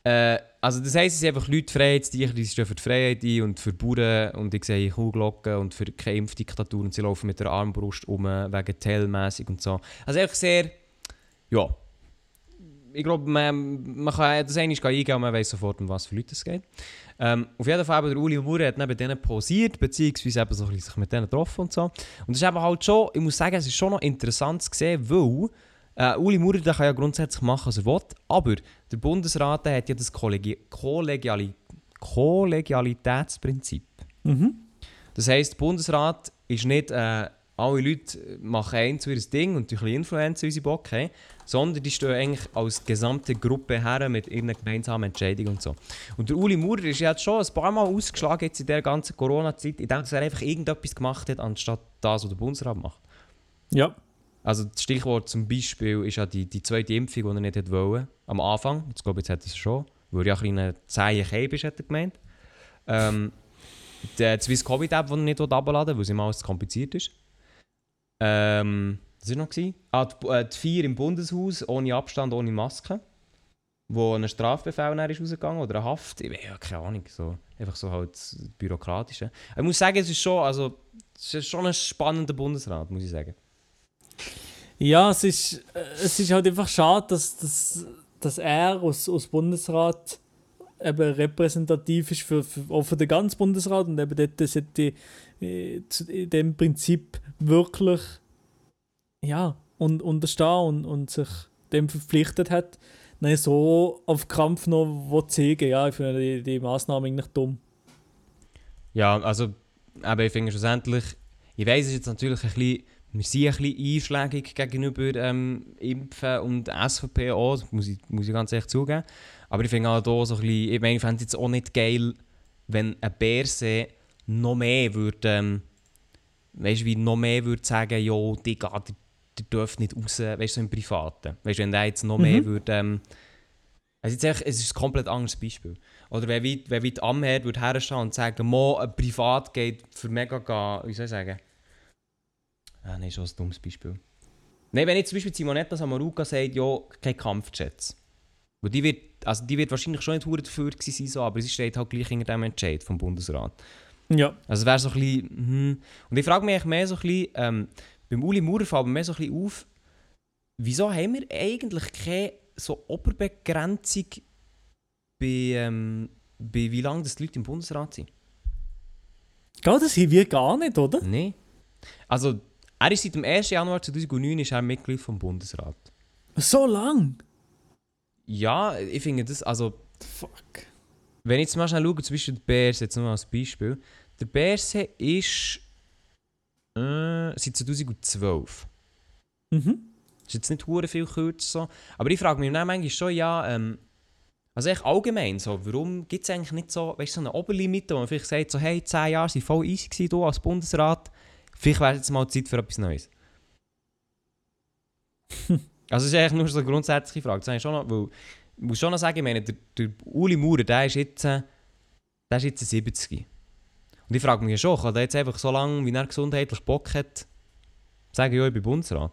Äh, also das heisst, es sind einfach Leute Freiheitstreichler, die stehen für die Freiheit ein und für Bauern und ich sehe Kuhglocken und für keine Impfdiktatur und sie laufen mit der Armbrust um, wegen Tellmäßig und so. Also einfach sehr, ja, ich glaube, man, man kann das eigentlich eingehen und man weiß sofort, um was für Leute es geht. Ähm, auf jeden Fall, eben, der Uli Maurer hat neben denen posiert, beziehungsweise eben so ein bisschen sich mit denen getroffen und so. Und das ist eben halt schon, ich muss sagen, es ist schon noch interessant zu sehen, weil äh, Uli Maurer der kann ja grundsätzlich machen, was er will, aber der Bundesrat der hat ja das Kollegi Kollegiali Kollegialitätsprinzip. Mhm. Das heisst, der Bundesrat ist nicht, äh, alle Leute machen eins zu ihr Ding und ein bisschen Influencer, wie sie Bock haben, sondern die stehen eigentlich als gesamte Gruppe her mit ihren gemeinsamen Entscheidungen und so. Und der Uli Maurer ist ja jetzt schon ein paar Mal ausgeschlagen jetzt in der ganzen Corona-Zeit, indem er einfach irgendetwas gemacht hat, anstatt das, was der Bundesrat macht. Ja. Also das Stichwort zum Beispiel ist ja die, die zweite Impfung, die er nicht wollen. Am Anfang, jetzt glaube ich, jetzt hat er es schon, weil er ja ein kleiner Cape ist, hat er gemeint. Ähm, der Swiss Covid App, die er nicht will, weil sie mal zu kompliziert ist. Ähm, was war noch? gewesen? Ah, die, äh, die vier im Bundeshaus, ohne Abstand, ohne Maske. Wo ein Strafbefehl nachher ist rausgegangen oder eine Haft. Ich ja, keine Ahnung, so, einfach so halt das Bürokratische. Ich muss sagen, es ist schon, also, es ist schon ein spannender Bundesrat, muss ich sagen. Ja, es ist, äh, es ist halt einfach schade, dass, dass, dass er aus, aus Bundesrat eben repräsentativ ist für, für, auch für den ganzen Bundesrat und eben dort sollte äh, in dem Prinzip wirklich ja, und, unterstehen und, und sich dem verpflichtet hat. Nein, so auf Krampf noch zeigen, ja, ich finde die, die Massnahme eigentlich dumm. Ja, also, aber ich finde schlussendlich, ich weiss, es jetzt natürlich ein bisschen, wir sind ein bisschen einschlägig gegenüber ähm, Impfen und SVP auch, das muss ich, muss ich ganz ehrlich zugeben. Aber ich finde auch hier so ein bisschen, ich meine, ich fände es jetzt auch nicht geil, wenn ein Bärsee noch mehr würde, ähm, weißt du, wie noch mehr würde sagen, jo, Digga, der, der dürft nicht raus, weißt du, so im Privaten. Weißt du, wenn der jetzt noch mehr Mhm. würde, ähm, also jetzt echt, es ist ein komplett anderes Beispiel. Oder wenn wie, wenn die Amherd würde herstehen und sagen, mo, ein Privat geht für mega, ga- wie soll ich sagen? Ah, nein, schon ein dummes Beispiel. Nein, wenn jetzt zum Beispiel Simonetta Samaruca sagt, ja, kein Kampfjets. Weil die wird, also die wird wahrscheinlich schon nicht hure dafür gewesen sein, so, aber sie steht halt gleich hinter dem Entscheid vom Bundesrat. Ja. Also es wäre so ein bisschen, hm. Und ich frage mich eigentlich mehr so ein bisschen, ähm, beim Uli Maurer fällt mir mehr so ein bisschen auf, wieso haben wir eigentlich keine so Oberbegrenzung bei, ähm, bei wie lange das die Leute im Bundesrat sind? Gell, das haben wir gar nicht, oder? Nein. Also, er ist seit dem 1. Januar 2009 ist er Mitglied vom Bundesrat. So lang? Ja, ich finde das, also, Fuck. wenn ich jetzt mal schnell schaue, zum Beispiel der Berse, jetzt nur als Beispiel. Der Berse ist äh, seit 2012. Mhm. ist jetzt nicht hure viel kürzer so. Aber ich frage mich dann manchmal schon, ja, ähm, also echt allgemein so, warum gibt es eigentlich nicht so, weißt, so eine Oberlimite, wo man vielleicht sagt, so, hey, 10 Jahre sind voll easy gewesen, du als Bundesrat, vielleicht wäre jetzt mal Zeit für etwas Neues. also es ist eigentlich nur so eine grundsätzliche Frage. Das ich schon noch, weil, ich muss schon noch sagen, ich meine, der, der Uli Maurer, der ist jetzt, äh, der ist jetzt 70. Und ich frage mich schon, kann der jetzt einfach so lange, wie er gesundheitlich Bock hat, sagen, ja, ich bin Bundesrat?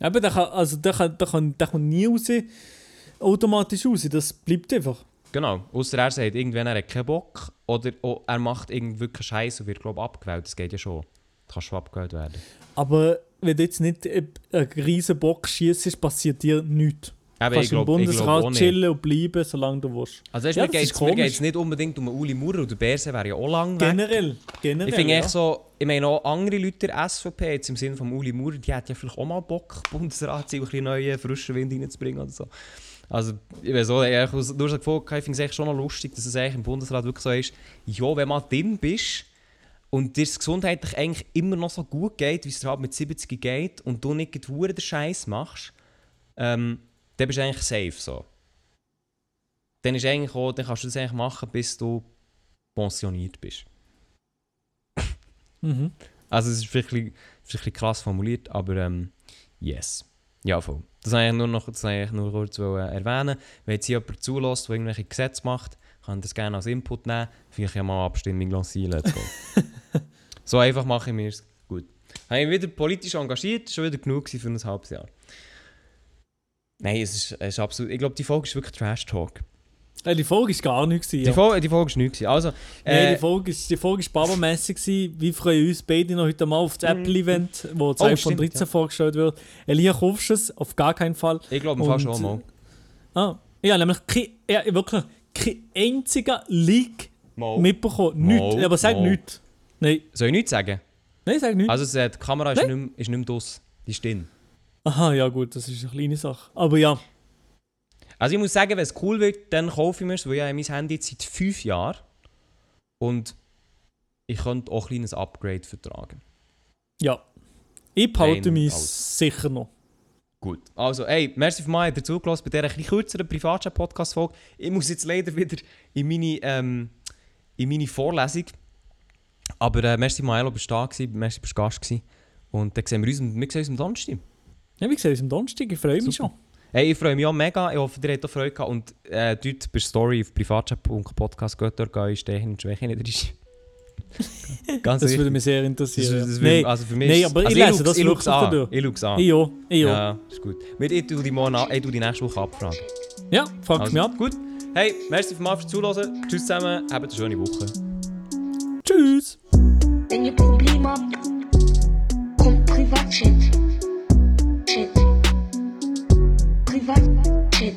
Eben, der kann, also der kann, der kann, der kann nie raus, automatisch raus. Das bleibt einfach. Genau, außer er sagt irgendwann, er hat keinen Bock oder oh, er macht irgendwie wirklich Scheiß und wird, glaube ich, abgewählt. Das geht ja schon. Du kannst schon abgewählt werden. Aber wenn du jetzt nicht einen riesen Bock schießt, passiert dir nichts. Du Aber kannst im Bundesrat auch chillen und bleiben, solange du willst. Also weißt, Ja, mir geht es nicht unbedingt um einen Uli Maurer oder Berse wäre ja auch lang weg. Generell. generell Ich finde ja. echt so, ich meine auch andere Leute der SVP, jetzt im Sinne von Uli Maurer, die hätten ja vielleicht auch mal Bock, Bundesrat zu ein bisschen neuen, frischen Wind reinzubringen oder so. Also, ich weiß so, ich habe so gefunden, ich finde es echt schon noch lustig, dass es eigentlich im Bundesrat wirklich so ist, ja, wenn man drin bist und dir es gesundheitlich eigentlich immer noch so gut geht, wie es dir halt mit 70 geht und du nicht den Scheiß machst, ähm, dann bist du eigentlich safe so. Dann, ist eigentlich auch, dann kannst du das eigentlich machen, bis du pensioniert bist. Mhm. Also es ist vielleicht ein bisschen, krass formuliert, aber ähm, yes. Ja, voll. Das wollte ich nur noch das wollte ich nur kurz wollen erwähnen. Wenn jetzt jemand zulässt, der irgendwelche Gesetze macht, kann das gerne als Input nehmen. Vielleicht ja mal Abstimmung lancieren. Let's go. so einfach mache ich mir es gut. Habe ich wieder politisch engagiert, schon wieder genug für ein halbes Jahr. Nein, es ist, es ist absolut... Ich glaube, die Folge ist wirklich Trash-Talk. Äh, die Folge war gar nichts. Die, Ja. Folge, die Folge ist nichts. Also, Nein, äh, die Folge ist, die Folge ist babamässig gewesen. Wir freuen uns beide noch heute mal auf das Mhm. Apple-Event, wo das Oh, iPhone stimmt, 13 ja. vorgestellt wird. Elia, kaufst du es? Auf gar keinen Fall. ich glaube Fall und- schon mal. Ah, habe nämlich ja, wirklich kein einziger Leak Mal. mitbekommen. Nichts. Mal, Aber sag mal. nichts. Nein, Soll ich nichts sagen? nein, sag nichts. Also äh, die Kamera ist nicht, mehr- ist nicht mehr draus. Die ist drin. Aha, ja gut, das ist eine kleine Sache. Aber ja, Also ich muss sagen, wenn es cool wird, dann kaufe ich mir es, weil ich mein Handy jetzt seit 5 Jahren und ich könnte auch ein kleines Upgrade vertragen. ja. Ich behalte mich sicher noch. Gut. Also, hey, merci für mal dazu gelassen bei dieser etwas kürzeren Privatchat-Podcast-Folge. Ich muss jetzt leider wieder in meine, ähm, in meine Vorlesung. Aber äh, merci Maelo, bist du da gewesen, merci, bist du Gast gewesen. Und dann sehen wir uns, wir sehen uns am Donnerstag. Ja, wie gesagt, am Donnerstag, ich freue mich Super. schon. Hey, ich freue mich auch mega. Ich hoffe, ihr habt auch Freude gehabt. Und äh, dort bei Story auf privatchat.podcast geht dort gehen, Stehen und Schwächen nicht. Ganz Das würde mich sehr interessieren. das, das Nein, würde- also für mich ist- aber ich also lese schau's- das ich wirklich an. Ich schaue es an. ich auch, ich auch. Ja, Ja, ist gut. Wir, ich tue die, morgen an, ich tue die nächste Woche abfragen. frag Also, mich ab. Gut. Hey, merci mal fürs Zuhören. Tschüss zusammen. Habt eine schöne Woche. Tschüss. Wenn ihr Probleme habt, kommt Privatchat. Chat. Privatchat.